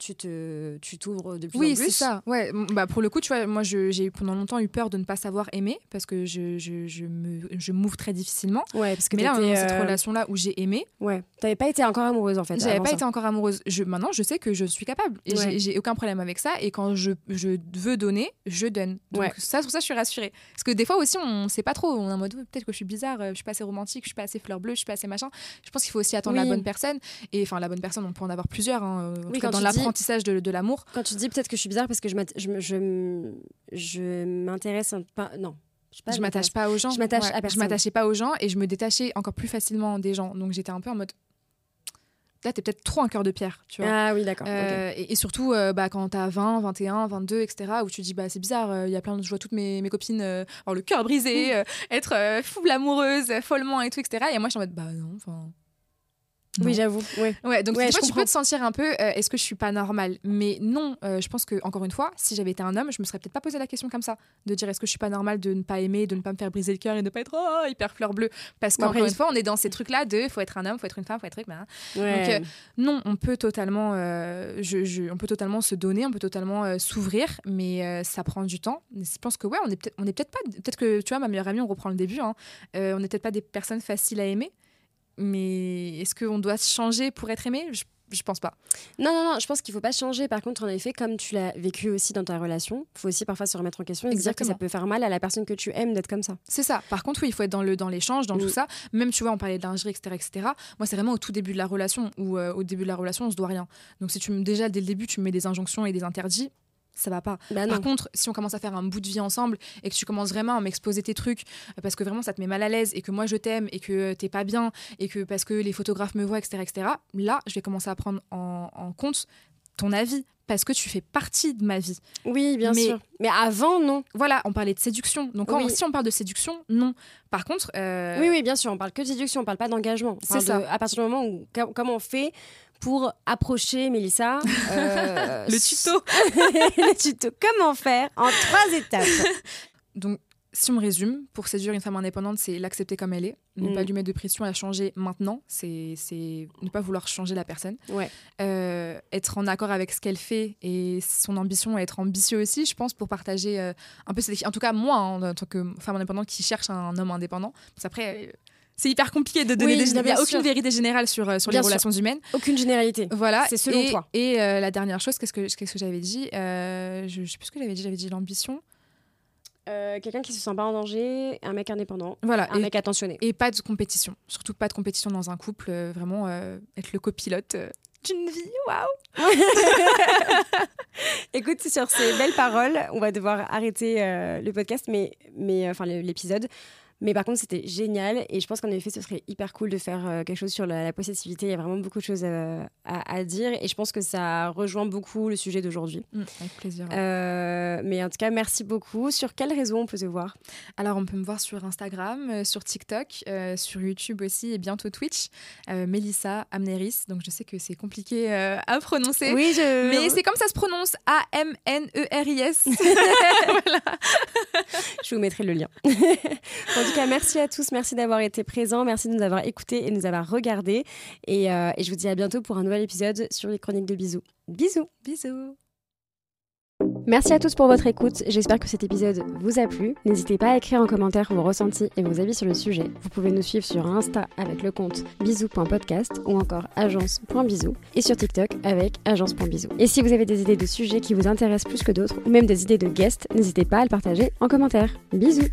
tu te tu t'ouvres de plus oui, en plus. Oui, c'est ça. Ouais, bah pour le coup, tu vois, moi j'ai pendant longtemps eu peur de ne pas savoir aimer parce que je, je, je me je m'ouvre très difficilement. Ouais, parce que mais là dans cette euh, relation là où j'ai aimé, ouais, t'avais pas été encore amoureuse en fait. J'avais pas été encore amoureuse. Je maintenant je sais que je suis capable et j'ai aucun problème avec ça et quand je, je veux donner, je donne. Donc ouais. ça pour ça je suis rassurée. Parce que des fois aussi on sait pas trop, on est en mode peut-être que je suis bizarre, euh, je suis pas assez romantique, je suis pas assez fleur bleue, je suis pas assez machin. Je pense qu'il faut aussi attendre la bonne personne et enfin la bonne personne on peut en avoir plusieurs hein, dans l'apprentissage de, de l'amour. Quand tu dis peut-être que je suis bizarre parce que je je, je, m'intéresse pas non. Je, je m'attache pas aux gens. Je m'attache à personne. je m'attachais pas aux gens et je me détachais encore plus facilement des gens. Donc j'étais un peu en mode là t'es peut-être trop un cœur de pierre tu vois. Ah oui d'accord euh, et, surtout euh, bah, quand t'as 20 21 22 etc où tu dis bah c'est bizarre euh, il y a plein de je vois toutes mes, mes copines avoir le cœur brisé être fou amoureuse follement et tout etc et moi je suis en mode bah non enfin oui, j'avoue. Ouais. ouais. donc ouais, tu peux te sentir un peu, euh, est-ce que je suis pas normale? Mais non, euh, je pense que encore une fois, si j'avais été un homme, je me serais peut-être pas posé la question comme ça, de dire est-ce que je suis pas normale de ne pas aimer, de ne pas me faire briser le cœur et de ne pas être oh, hyper fleur bleue? Parce qu'encore une fois, on est dans ces trucs-là de faut être un homme, faut être une femme, faut être truc. Donc euh, non, on peut totalement, je, on peut totalement se donner, on peut totalement s'ouvrir, mais ça prend du temps. Je pense que ouais, on est peut-être, on est peut-être pas, peut-être que tu vois, ma meilleure amie, on reprend le début, hein, on n'est peut-être pas des personnes faciles à aimer. Mais est-ce qu'on doit changer pour être aimé? Je, je pense pas. Non, non, non, je pense qu'il faut pas changer. Par contre, en effet, comme tu l'as vécu aussi dans ta relation, il faut aussi parfois se remettre en question et se dire que ça peut faire mal à la personne que tu aimes d'être comme ça. C'est ça. Par contre, oui, il faut être dans le dans l'échange, dans tout mm. ça. Même, tu vois, on parlait de lingerie, etc., etc. Moi, c'est vraiment au tout début de la relation où, euh, au début de la relation, on se doit rien. Donc, si tu déjà dès le début, tu mets des injonctions et des interdits, ça va pas. Bah Par contre, si on commence à faire un bout de vie ensemble et que tu commences vraiment à m'exposer tes trucs euh, parce que vraiment ça te met mal à l'aise et que moi je t'aime et que t'es pas bien et que parce que les photographes me voient, etc., etc., là, je vais commencer à prendre en, compte ton avis parce que tu fais partie de ma vie. Oui, bien sûr. Mais avant, non. Voilà, on parlait de séduction. Donc, si on parle de séduction, non. Par contre. Euh, oui, oui, bien sûr, on parle que de séduction, on parle pas d'engagement. C'est ça. à partir du moment où, comment on fait pour approcher Mélissa. Euh, le tuto. le tuto. Comment faire en trois étapes. Donc, si on résume, pour séduire une femme indépendante, c'est l'accepter comme elle est, ne mm. pas lui mettre de pression à changer maintenant, c'est ne pas vouloir changer la personne. Ouais. Euh, être en accord avec ce qu'elle fait et son ambition, être ambitieux aussi, je pense, pour partager euh, un peu En tout cas, moi, hein, en tant que femme indépendante qui cherche un homme indépendant, après, c'est hyper compliqué de donner des. Il n'y a aucune vérité générale sur, euh, sur les relations humaines. Aucune généralité. Voilà. C'est selon et, toi. Et euh, la dernière chose, qu'est-ce que, qu'est-ce que j'avais dit euh, Je ne sais plus ce que j'avais dit. J'avais dit l'ambition. quelqu'un qui se sent pas en danger, un mec indépendant, voilà, un mec attentionné. Et pas de compétition, surtout pas de compétition dans un couple, vraiment être le copilote d'une vie, waouh Écoute, sur ces belles paroles, on va devoir arrêter le podcast, mais, mais enfin l'épisode. Mais par contre, c'était génial et je pense qu'en effet, ce serait hyper cool de faire euh, quelque chose sur la, possessivité. Il y a vraiment beaucoup de choses à, à, dire et je pense que ça rejoint beaucoup le sujet d'aujourd'hui. Mmh, avec plaisir. Euh, mais en tout cas, merci beaucoup. Sur quelle réseau on peut te voir? Alors, on peut me voir sur Instagram, euh, sur TikTok, sur YouTube aussi et bientôt Twitch. Melissa Amneris. Donc, je sais que c'est compliqué à prononcer. Oui, mais c'est comme ça se prononce A-M-N-E-R-I-S. voilà. je vous mettrai le lien. tout cas, merci à tous. Merci d'avoir été présents. Merci de nous avoir écoutés et de nous avoir regardés. Et, euh, et je vous dis à bientôt pour un nouvel épisode sur les chroniques de bisous. Bisous. Bisous. Merci à tous pour votre écoute, j'espère que cet épisode vous a plu. N'hésitez pas à écrire en commentaire vos ressentis et vos avis sur le sujet. Vous pouvez nous suivre sur Insta avec le compte bisous.podcast ou encore agence.bisous et sur TikTok avec agence.bisous. Et si vous avez des idées de sujets qui vous intéressent plus que d'autres ou même des idées de guests, n'hésitez pas à le partager en commentaire. Bisous